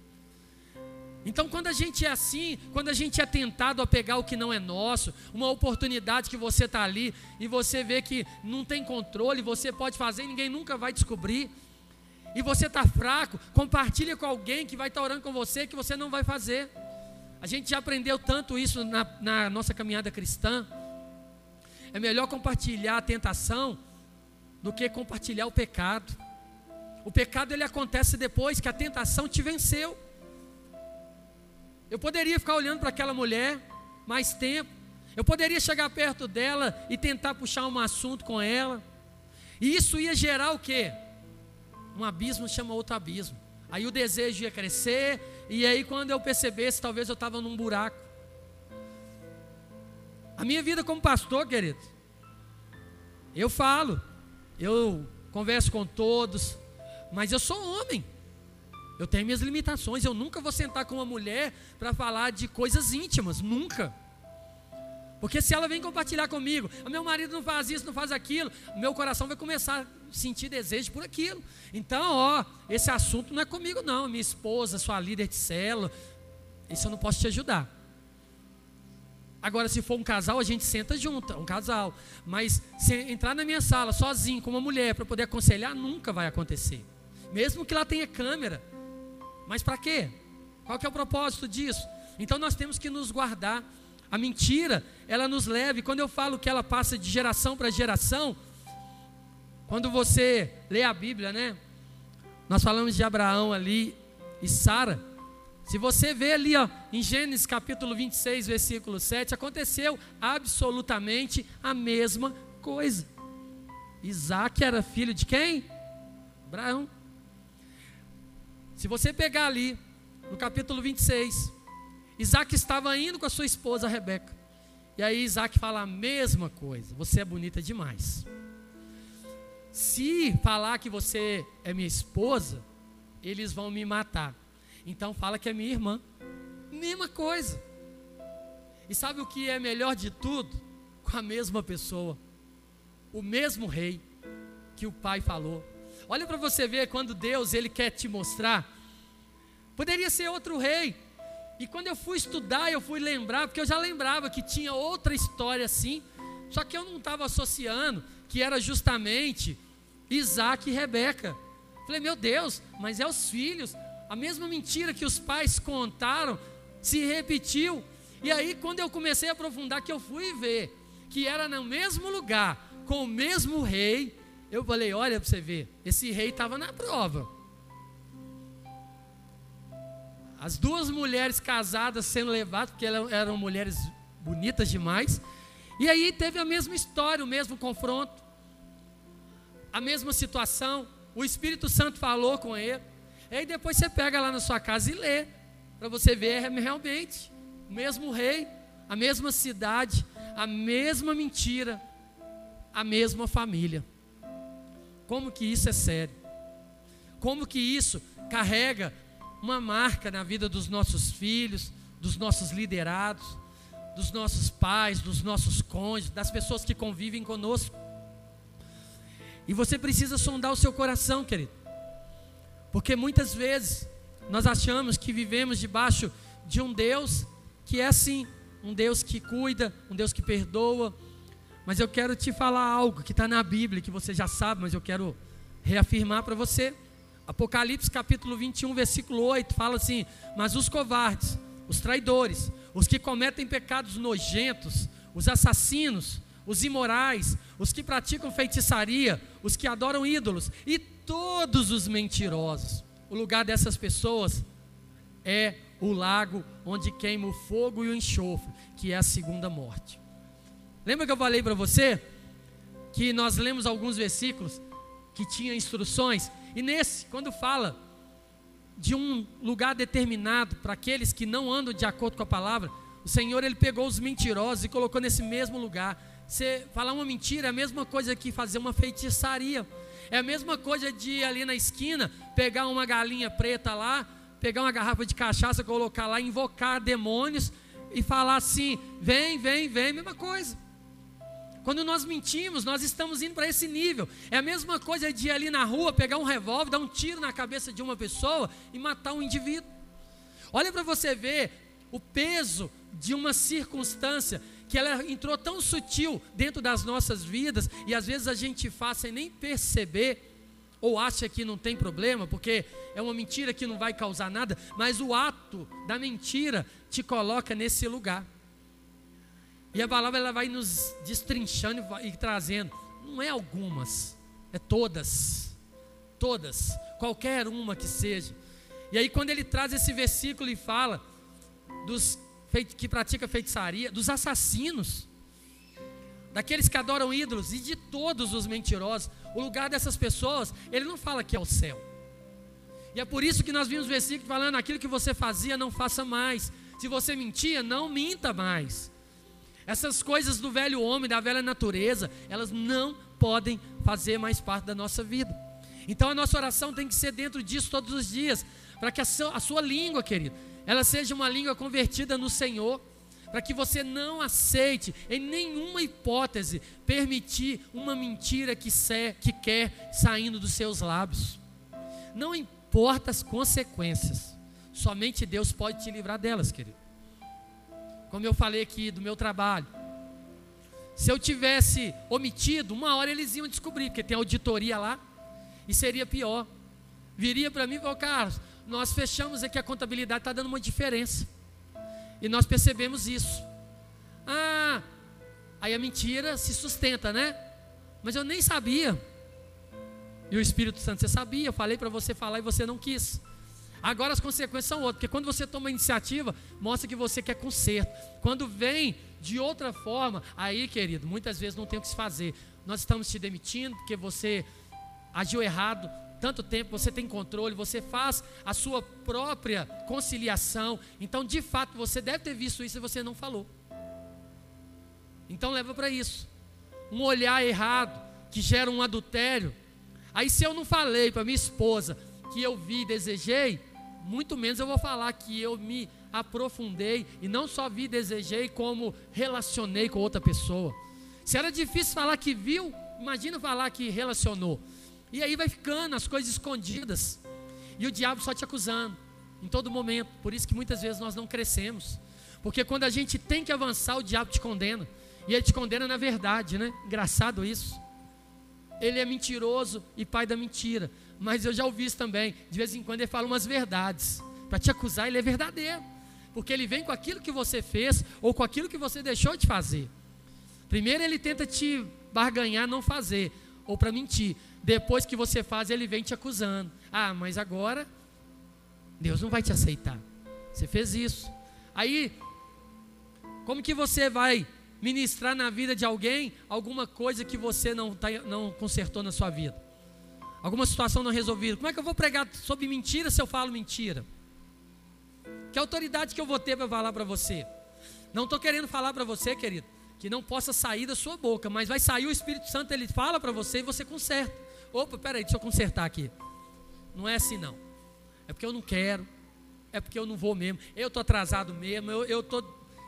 Então, quando a gente é assim, quando a gente é tentado a pegar o que não é nosso, uma oportunidade que você está ali e você vê que não tem controle, você pode fazer ninguém nunca vai descobrir, e você está fraco, compartilha com alguém que vai estar tá orando com você que você não vai fazer. A gente já aprendeu tanto isso na, na nossa caminhada cristã. É melhor compartilhar a tentação do que compartilhar o pecado. O pecado ele acontece depois que a tentação te venceu. Eu poderia ficar olhando para aquela mulher mais tempo. Eu poderia chegar perto dela e tentar puxar um assunto com ela. E isso ia gerar o quê? Um abismo chama outro abismo. Aí o desejo ia crescer, e aí quando eu percebesse, talvez eu estava num buraco. A minha vida como pastor, querido, eu falo, eu converso com todos, mas eu sou homem. Eu tenho minhas limitações. Eu nunca vou sentar com uma mulher para falar de coisas íntimas. Nunca. Porque se ela vem compartilhar comigo, meu marido não faz isso, não faz aquilo, meu coração vai começar a sentir desejo por aquilo. Então, ó, esse assunto não é comigo, não. Minha esposa, sua líder de célula, isso eu não posso te ajudar. Agora, se for um casal, a gente senta junto, um casal. Mas se entrar na minha sala sozinho, com uma mulher, para poder aconselhar, nunca vai acontecer. Mesmo que lá tenha câmera. Mas para quê? Qual que é o propósito disso? Então nós temos que nos guardar a mentira, ela nos leva, e quando eu falo que ela passa de geração para geração, quando você lê a Bíblia, né? Nós falamos de Abraão ali e Sara. Se você vê ali, ó, em Gênesis capítulo 26, versículo 7, aconteceu absolutamente a mesma coisa. Isaac era filho de quem? Abraão. Se você pegar ali, no capítulo 26, Isaac estava indo com a sua esposa Rebeca. E aí Isaac fala a mesma coisa: Você é bonita demais. Se falar que você é minha esposa, eles vão me matar. Então fala que é minha irmã. Mesma coisa. E sabe o que é melhor de tudo? Com a mesma pessoa. O mesmo rei que o pai falou. Olha para você ver quando Deus ele quer te mostrar. Poderia ser outro rei, e quando eu fui estudar, eu fui lembrar, porque eu já lembrava que tinha outra história assim, só que eu não estava associando que era justamente Isaac e Rebeca. Falei, meu Deus, mas é os filhos, a mesma mentira que os pais contaram se repetiu. E aí, quando eu comecei a aprofundar, que eu fui ver que era no mesmo lugar, com o mesmo rei, eu falei: olha para você ver, esse rei estava na prova. As duas mulheres casadas sendo levadas, porque elas eram mulheres bonitas demais. E aí teve a mesma história, o mesmo confronto, a mesma situação. O Espírito Santo falou com ele. E aí depois você pega lá na sua casa e lê, para você ver realmente o mesmo rei, a mesma cidade, a mesma mentira, a mesma família. Como que isso é sério? Como que isso carrega uma marca na vida dos nossos filhos, dos nossos liderados, dos nossos pais, dos nossos cônjuges, das pessoas que convivem conosco. E você precisa sondar o seu coração, querido. Porque muitas vezes nós achamos que vivemos debaixo de um Deus que é assim, um Deus que cuida, um Deus que perdoa. Mas eu quero te falar algo que está na Bíblia, que você já sabe, mas eu quero reafirmar para você. Apocalipse capítulo 21, versículo 8, fala assim: Mas os covardes, os traidores, os que cometem pecados nojentos, os assassinos, os imorais, os que praticam feitiçaria, os que adoram ídolos e todos os mentirosos. O lugar dessas pessoas é o lago onde queima o fogo e o enxofre, que é a segunda morte. Lembra que eu falei para você que nós lemos alguns versículos que tinha instruções e nesse, quando fala de um lugar determinado para aqueles que não andam de acordo com a palavra, o Senhor ele pegou os mentirosos e colocou nesse mesmo lugar. Você falar uma mentira é a mesma coisa que fazer uma feitiçaria. É a mesma coisa de ir ali na esquina, pegar uma galinha preta lá, pegar uma garrafa de cachaça, colocar lá, invocar demônios e falar assim: vem, vem, vem, mesma coisa. Quando nós mentimos, nós estamos indo para esse nível. É a mesma coisa de ir ali na rua, pegar um revólver, dar um tiro na cabeça de uma pessoa e matar um indivíduo. Olha para você ver o peso de uma circunstância que ela entrou tão sutil dentro das nossas vidas e às vezes a gente faz sem nem perceber ou acha que não tem problema, porque é uma mentira que não vai causar nada, mas o ato da mentira te coloca nesse lugar. E a palavra ela vai nos destrinchando e, e trazendo. Não é algumas, é todas. Todas. Qualquer uma que seja. E aí, quando ele traz esse versículo e fala dos que pratica feitiçaria, dos assassinos, daqueles que adoram ídolos e de todos os mentirosos, o lugar dessas pessoas, ele não fala que é o céu. E é por isso que nós vimos o versículo falando: aquilo que você fazia, não faça mais. Se você mentia, não minta mais. Essas coisas do velho homem, da velha natureza, elas não podem fazer mais parte da nossa vida. Então a nossa oração tem que ser dentro disso todos os dias, para que a sua, a sua língua, querido, ela seja uma língua convertida no Senhor, para que você não aceite, em nenhuma hipótese, permitir uma mentira que, que quer saindo dos seus lábios. Não importa as consequências, somente Deus pode te livrar delas, querido. Como eu falei aqui do meu trabalho, se eu tivesse omitido, uma hora eles iam descobrir, porque tem auditoria lá, e seria pior. Viria para mim e falou, Carlos, nós fechamos aqui a contabilidade, está dando uma diferença. E nós percebemos isso. Ah, aí a mentira se sustenta, né? Mas eu nem sabia. E o Espírito Santo, você sabia, eu falei para você falar e você não quis. Agora as consequências são outras, porque quando você toma iniciativa, mostra que você quer conserto. Quando vem de outra forma, aí, querido, muitas vezes não tem o que se fazer. Nós estamos te demitindo porque você agiu errado, tanto tempo, você tem controle, você faz a sua própria conciliação. Então, de fato, você deve ter visto isso e você não falou. Então, leva para isso. Um olhar errado que gera um adultério. Aí, se eu não falei para minha esposa que eu vi e desejei, muito menos eu vou falar que eu me aprofundei e não só vi e desejei, como relacionei com outra pessoa. Se era difícil falar que viu, imagina falar que relacionou. E aí vai ficando as coisas escondidas. E o diabo só te acusando em todo momento. Por isso que muitas vezes nós não crescemos. Porque quando a gente tem que avançar, o diabo te condena. E ele te condena na verdade, né? Engraçado isso. Ele é mentiroso e pai da mentira. Mas eu já ouvi isso também. De vez em quando ele fala umas verdades. Para te acusar, ele é verdadeiro. Porque ele vem com aquilo que você fez ou com aquilo que você deixou de fazer. Primeiro ele tenta te barganhar, não fazer, ou para mentir. Depois que você faz, ele vem te acusando. Ah, mas agora Deus não vai te aceitar. Você fez isso. Aí, como que você vai ministrar na vida de alguém alguma coisa que você não, tá, não consertou na sua vida? Alguma situação não resolvida? Como é que eu vou pregar sobre mentira se eu falo mentira? Que autoridade que eu vou ter para falar para você? Não estou querendo falar para você, querido, que não possa sair da sua boca, mas vai sair o Espírito Santo, ele fala para você e você conserta. Opa, peraí, deixa eu consertar aqui. Não é assim não. É porque eu não quero. É porque eu não vou mesmo. Eu estou atrasado mesmo. Eu, eu tô,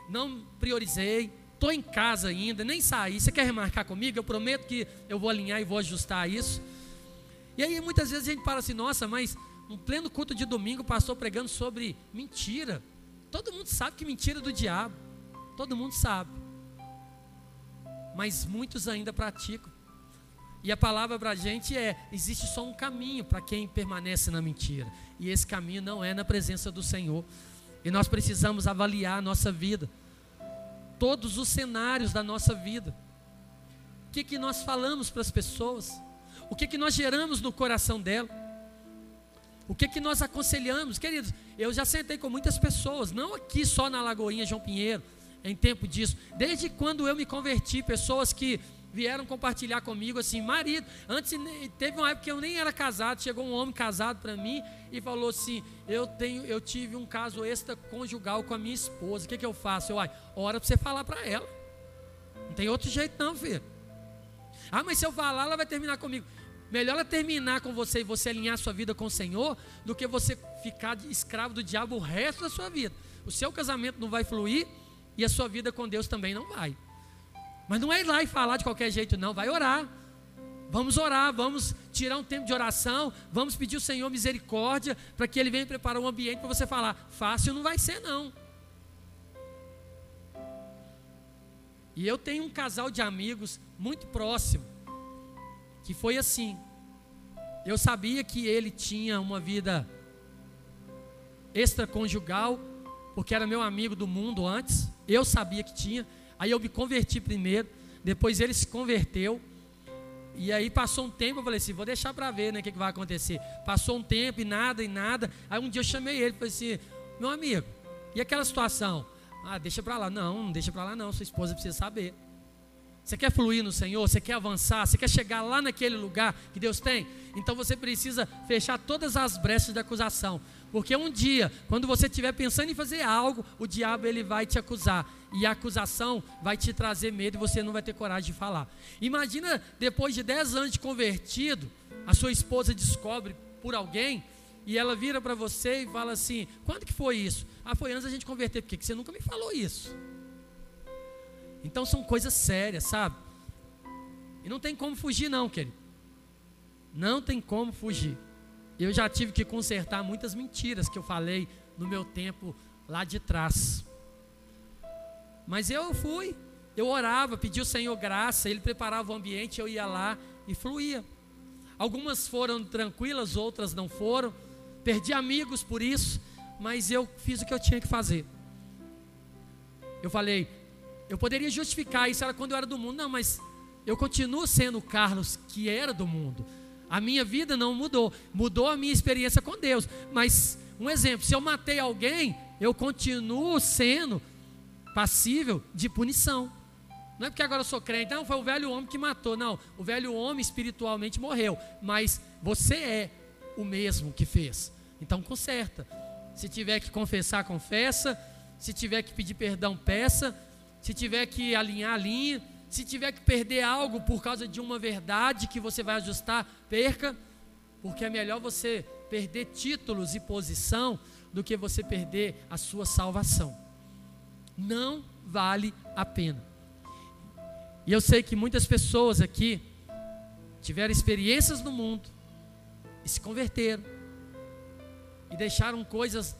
não priorizei. Estou em casa ainda, nem saí. Você quer remarcar comigo? Eu prometo que eu vou alinhar e vou ajustar isso. E aí muitas vezes a gente fala assim, nossa, mas um pleno culto de domingo passou pregando sobre mentira. Todo mundo sabe que mentira é do diabo. Todo mundo sabe. Mas muitos ainda praticam. E a palavra para a gente é: existe só um caminho para quem permanece na mentira. E esse caminho não é na presença do Senhor. E nós precisamos avaliar a nossa vida, todos os cenários da nossa vida. O que, que nós falamos para as pessoas? O que, que nós geramos no coração dela? O que, que nós aconselhamos? Queridos, eu já sentei com muitas pessoas, não aqui só na Lagoinha João Pinheiro, em tempo disso. Desde quando eu me converti, pessoas que vieram compartilhar comigo assim, marido, antes teve uma época que eu nem era casado, chegou um homem casado para mim e falou assim: "Eu tenho, eu tive um caso extraconjugal com a minha esposa. O que que eu faço?" Eu, ai, ora para você falar para ela. Não tem outro jeito não, filho. Ah, mas se eu falar, ela vai terminar comigo. Melhor ela terminar com você e você alinhar sua vida com o Senhor do que você ficar escravo do diabo o resto da sua vida. O seu casamento não vai fluir e a sua vida com Deus também não vai. Mas não é ir lá e falar de qualquer jeito, não. Vai orar. Vamos orar, vamos tirar um tempo de oração, vamos pedir ao Senhor misericórdia para que Ele venha preparar um ambiente para você falar. Fácil não vai ser, não. E eu tenho um casal de amigos muito próximo, que foi assim. Eu sabia que ele tinha uma vida extraconjugal, porque era meu amigo do mundo antes. Eu sabia que tinha. Aí eu me converti primeiro, depois ele se converteu. E aí passou um tempo, eu falei assim, vou deixar para ver né, o que, que, vai acontecer. Passou um tempo e nada, e nada. Aí um dia eu chamei ele, falei assim, meu amigo, e aquela situação? Ah, deixa para lá. Não, não deixa para lá não, sua esposa precisa saber. Você quer fluir no Senhor? Você quer avançar? Você quer chegar lá naquele lugar que Deus tem? Então você precisa fechar todas as brechas da acusação. Porque um dia, quando você estiver pensando em fazer algo, o diabo ele vai te acusar. E a acusação vai te trazer medo e você não vai ter coragem de falar. Imagina, depois de 10 anos de convertido, a sua esposa descobre por alguém e ela vira para você e fala assim: quando que foi isso? Ah, foi antes da gente converter. Por que você nunca me falou isso? Então são coisas sérias, sabe? E não tem como fugir, não, querido. Não tem como fugir. Eu já tive que consertar muitas mentiras que eu falei no meu tempo lá de trás. Mas eu fui, eu orava, pedi ao Senhor graça, Ele preparava o ambiente, eu ia lá e fluía. Algumas foram tranquilas, outras não foram. Perdi amigos por isso, mas eu fiz o que eu tinha que fazer. Eu falei, eu poderia justificar isso era quando eu era do mundo, não, mas eu continuo sendo o Carlos que era do mundo. A minha vida não mudou, mudou a minha experiência com Deus. Mas um exemplo, se eu matei alguém, eu continuo sendo passível de punição. Não é porque agora eu sou crente, não, foi o velho homem que matou. Não, o velho homem espiritualmente morreu. Mas você é o mesmo que fez. Então conserta. Se tiver que confessar, confessa. Se tiver que pedir perdão, peça. Se tiver que alinhar, alinhe. Se tiver que perder algo por causa de uma verdade que você vai ajustar, perca. Porque é melhor você perder títulos e posição do que você perder a sua salvação. Não vale a pena. E eu sei que muitas pessoas aqui tiveram experiências no mundo e se converteram e deixaram coisas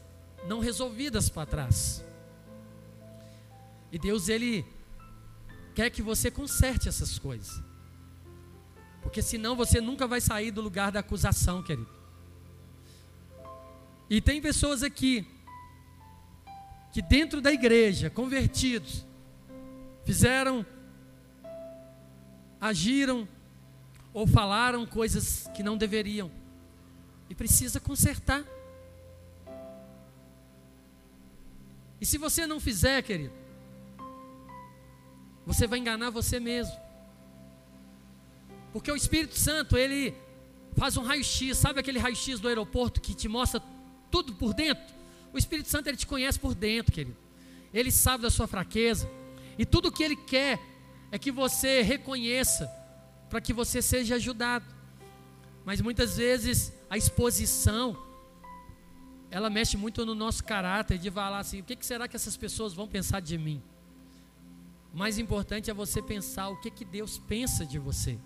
não resolvidas para trás. E Deus ele quer que você conserte essas coisas. Porque senão você nunca vai sair do lugar da acusação, querido. E tem pessoas aqui que dentro da igreja, convertidos, fizeram agiram ou falaram coisas que não deveriam e precisa consertar. E se você não fizer, querido, você vai enganar você mesmo. Porque o Espírito Santo, ele faz um raio-x, sabe aquele raio-x do aeroporto que te mostra tudo por dentro? O Espírito Santo, ele te conhece por dentro, querido. Ele sabe da sua fraqueza. E tudo o que ele quer é que você reconheça para que você seja ajudado. Mas muitas vezes a exposição ela mexe muito no nosso caráter de falar assim: o que, será que essas pessoas vão pensar de mim? O mais importante é você pensar o que, que Deus pensa de você.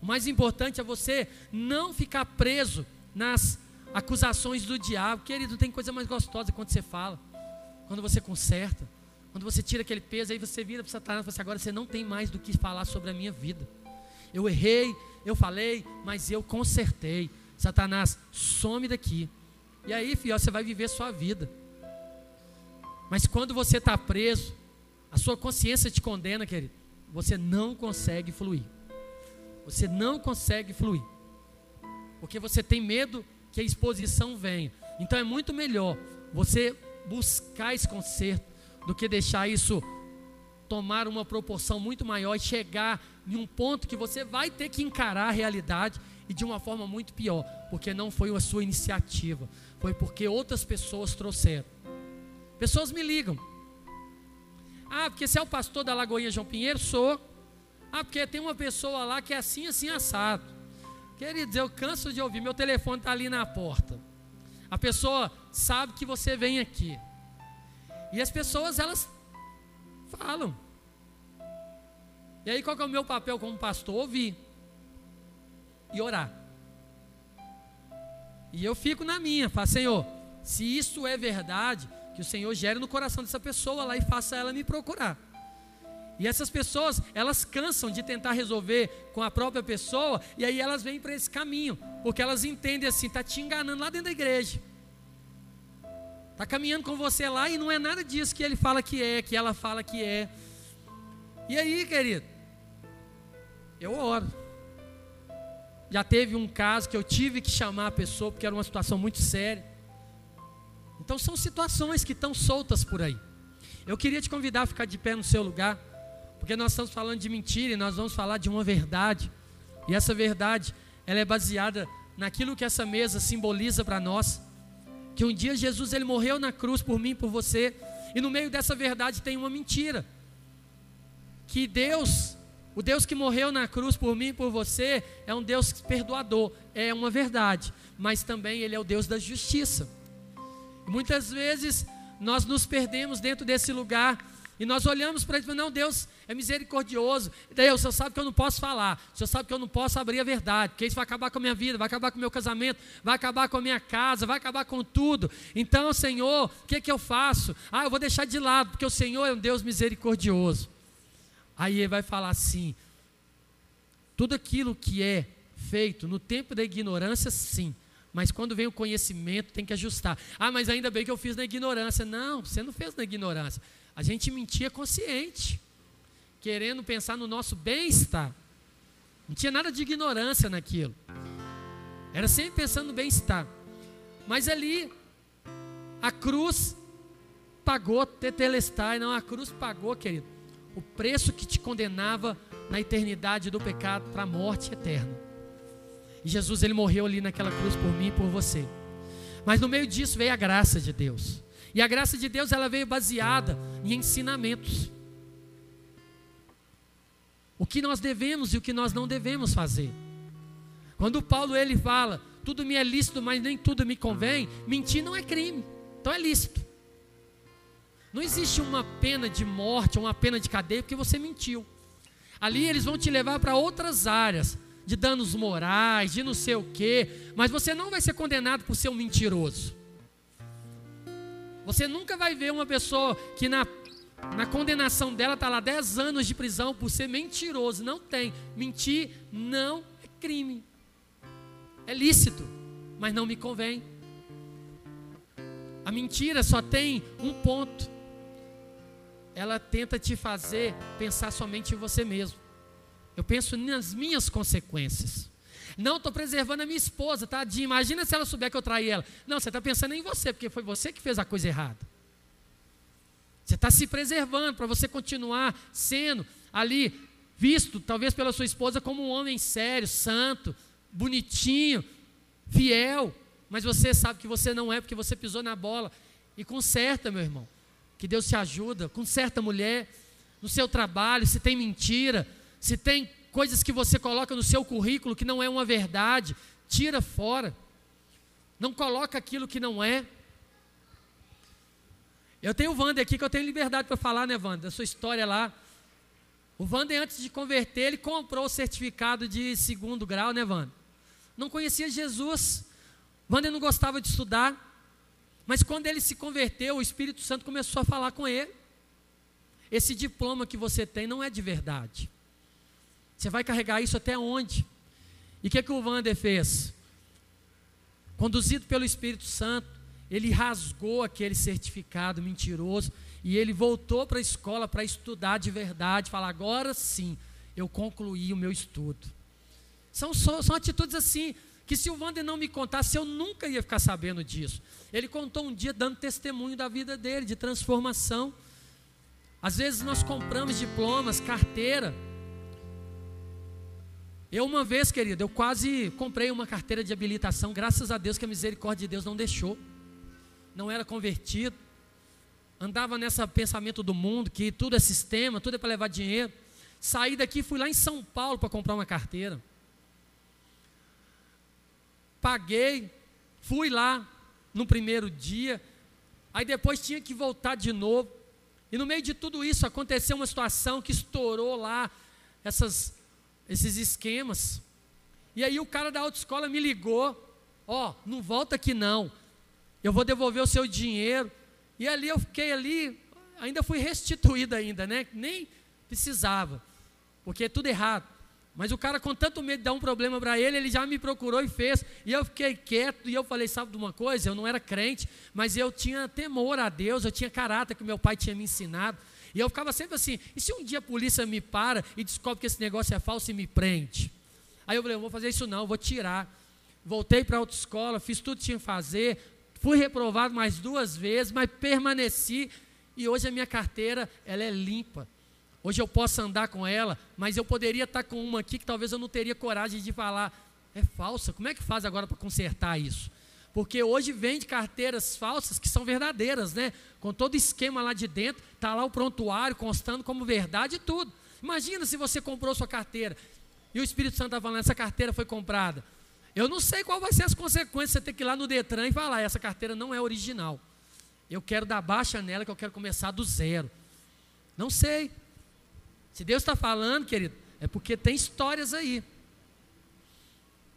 O mais importante é você não ficar preso nas acusações do diabo. Querido, tem coisa mais gostosa quando você fala, quando você conserta. Quando você tira aquele peso, aí você vira para Satanás e fala assim, agora você não tem mais do que falar sobre a minha vida. Eu errei, eu falei, mas eu consertei. Satanás, some daqui. E aí, filho, você vai viver sua vida. Mas quando você está preso, a sua consciência te condena, querido. Você não consegue fluir. Você não consegue fluir. Porque você tem medo que a exposição venha. Então é muito melhor você buscar esse conserto do que deixar isso tomar uma proporção muito maior e chegar em um ponto que você vai ter que encarar a realidade e de uma forma muito pior, porque não foi a sua iniciativa, foi porque outras pessoas trouxeram. Pessoas me ligam. Ah, porque você é o pastor da Lagoinha João Pinheiro? Sou. Ah, porque tem uma pessoa lá que é assim, assim, assado. Queridos, eu canso de ouvir, meu telefone está ali na porta. A pessoa sabe que você vem aqui. E as pessoas, elas falam. E aí, qual é o meu papel como pastor? Ouvir e orar. E eu fico na minha, falo, Senhor, se isso é verdade, que o Senhor gere no coração dessa pessoa lá e faça ela me procurar. E essas pessoas, elas cansam de tentar resolver com a própria pessoa, e aí elas vêm para esse caminho, porque elas entendem assim, está te enganando lá dentro da igreja. Está caminhando com você lá e não é nada disso que ele fala que é, que ela fala que é. E aí, querido? Eu oro. Já teve um caso que eu tive que chamar a pessoa porque era uma situação muito séria. Então são situações que estão soltas por aí. Eu queria te convidar a ficar de pé no seu lugar, porque nós estamos falando de mentira e nós vamos falar de uma verdade. E essa verdade, ela é baseada naquilo que essa mesa simboliza para nós que um dia Jesus ele morreu na cruz por mim, por você, e no meio dessa verdade tem uma mentira. Que Deus, o Deus que morreu na cruz por mim, por você, é um Deus perdoador, é uma verdade, mas também ele é o Deus da justiça. Muitas vezes nós nos perdemos dentro desse lugar E nós olhamos para ele e falamos, não, Deus é misericordioso. Deus, o Senhor sabe que eu não posso falar. O Senhor sabe que eu não posso abrir a verdade. Porque isso vai acabar com a minha vida, vai acabar com o meu casamento, vai acabar com a minha casa, vai acabar com tudo. Então, Senhor, o que, é que eu faço? Ah, eu vou deixar de lado, porque o Senhor é um Deus misericordioso. Aí ele vai falar assim: tudo aquilo que é feito no tempo da ignorância, sim. Mas quando vem o conhecimento, tem que ajustar. Ah, mas ainda bem que eu fiz na ignorância. Não, você não fez na ignorância. A gente mentia consciente, querendo pensar no nosso bem-estar. Não tinha nada de ignorância naquilo. Era sempre pensando no bem-estar. Mas ali, a cruz pagou, tetelestai, não, a cruz pagou, querido, o preço que te condenava na eternidade do pecado para a morte eterna. E Jesus ele morreu ali naquela cruz por mim e por você. Mas no meio disso veio a graça de Deus. E a graça de Deus ela veio baseada em ensinamentos. O que nós devemos e o que nós não devemos fazer. Quando Paulo ele fala, tudo me é lícito, mas nem tudo me convém, mentir não é crime. Então é lícito. Não existe uma pena de morte uma pena de cadeia porque você mentiu. Ali eles vão te levar para outras áreas, de danos morais, de não sei o quê, mas você não vai ser condenado por ser um mentiroso. Você nunca vai ver uma pessoa que na, na condenação dela está lá 10 anos de prisão por ser mentiroso. Não tem. Mentir não é crime. É lícito, mas não me convém. A mentira só tem um ponto. Ela tenta te fazer pensar somente em você mesmo. Eu penso nas minhas consequências. Não estou preservando a minha esposa, tadinha. Imagina se ela souber que eu traí ela. Não, você está pensando em você, porque foi você que fez a coisa errada. Você está se preservando para você continuar sendo ali visto, talvez pela sua esposa, como um homem sério, santo, bonitinho, fiel. Mas você sabe que você não é, porque você pisou na bola. E conserta, meu irmão. Que Deus te ajuda. Conserta, mulher. No seu trabalho, se tem mentira, se tem coisas que você coloca no seu currículo que não é uma verdade, tira fora. Não coloca aquilo que não é. Eu tenho o Wander aqui que eu tenho liberdade para falar, né, Wander? Da sua história lá. O Wander, antes de converter, ele comprou o certificado de segundo grau, né, Wander? Não conhecia Jesus. Wander não gostava de estudar. Mas quando ele se converteu, o Espírito Santo começou a falar com ele. Esse diploma que você tem não é de verdade. Você vai carregar isso até onde? E o que, que o Wander fez? Conduzido pelo Espírito Santo, ele rasgou aquele certificado mentiroso e ele voltou para a escola para estudar de verdade, falar: agora sim, eu concluí o meu estudo. São, são atitudes assim, que se o Wander não me contasse, eu nunca ia ficar sabendo disso. Ele contou um dia dando testemunho da vida dele, de transformação. Às vezes nós compramos diplomas, carteira, eu uma vez, querido, eu quase comprei uma carteira de habilitação, graças a Deus que a misericórdia de Deus não deixou. Não era convertido. Andava nesse pensamento do mundo, que tudo é sistema, tudo é para levar dinheiro. Saí daqui fui lá em São Paulo para comprar uma carteira. Paguei, fui lá no primeiro dia, aí depois tinha que voltar de novo. E no meio de tudo isso aconteceu uma situação que estourou lá essas esses esquemas. E aí o cara da autoescola me ligou, ó, oh, não volta aqui não. Eu vou devolver o seu dinheiro. E ali eu fiquei ali, ainda fui restituído ainda, né? Nem precisava. Porque é tudo errado. Mas o cara com tanto medo de dar um problema para ele, ele já me procurou e fez. E eu fiquei quieto e eu falei, sabe de uma coisa? Eu não era crente, mas eu tinha temor a Deus, eu tinha caráter que meu pai tinha me ensinado. E eu ficava sempre assim: e se um dia a polícia me para e descobre que esse negócio é falso e me prende? Aí eu falei: eu vou fazer isso não, vou tirar. Voltei para a autoescola, fiz tudo que tinha que fazer, fui reprovado mais duas vezes, mas permaneci. E hoje a minha carteira ela é limpa. Hoje eu posso andar com ela, mas eu poderia estar com uma aqui que talvez eu não teria coragem de falar. É falsa. Como é que faz agora para consertar isso? Porque hoje vende carteiras falsas que são verdadeiras, né? Com todo esquema lá de dentro, tá lá o prontuário constando como verdade e tudo. Imagina se você comprou sua carteira e o Espírito Santo está falando, essa carteira foi comprada. Eu não sei qual vai ser as consequências você ter que ir lá no Detran e falar, essa carteira não é original. Eu quero dar baixa nela, que eu quero começar do zero. Não sei. Se Deus está falando, querido, é porque tem histórias aí.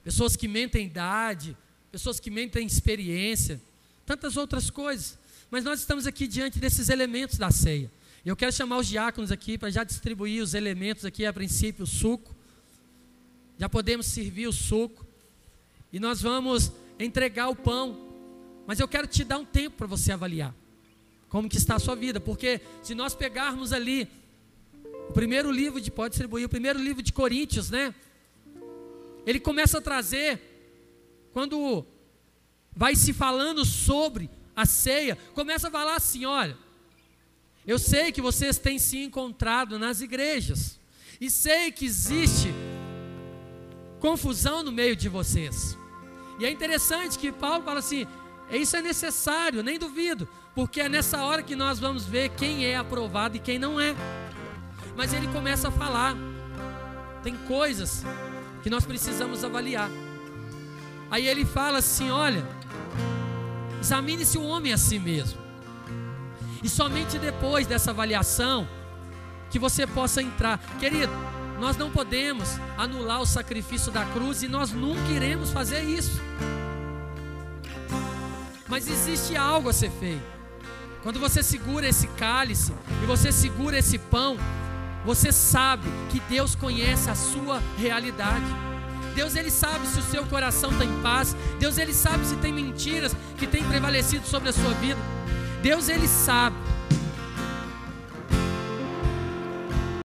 Pessoas que mentem idade, pessoas que mentem experiência, tantas outras coisas. Mas nós estamos aqui diante desses elementos da ceia. Eu quero chamar os diáconos aqui para já distribuir os elementos aqui, a princípio, o suco. Já podemos servir o suco. E nós vamos entregar o pão. Mas eu quero te dar um tempo para você avaliar como que está a sua vida, porque se nós pegarmos ali o primeiro livro de pode distribuir, o primeiro livro de Coríntios, né? Ele começa a trazer quando vai se falando sobre a ceia, começa a falar assim, olha, eu sei que vocês têm se encontrado nas igrejas e sei que existe confusão no meio de vocês. E é interessante que Paulo fala assim: isso é necessário, nem duvido, porque é nessa hora que nós vamos ver quem é aprovado e quem não é. Mas ele começa a falar, tem coisas que nós precisamos avaliar. Aí ele fala assim: olha, examine-se o homem a si mesmo, e somente depois dessa avaliação que você possa entrar, querido. Nós não podemos anular o sacrifício da cruz e nós nunca iremos fazer isso. Mas existe algo a ser feito. Quando você segura esse cálice e você segura esse pão, você sabe que Deus conhece a sua realidade. Deus ele sabe se o seu coração está em paz. Deus ele sabe se tem mentiras que têm prevalecido sobre a sua vida. Deus ele sabe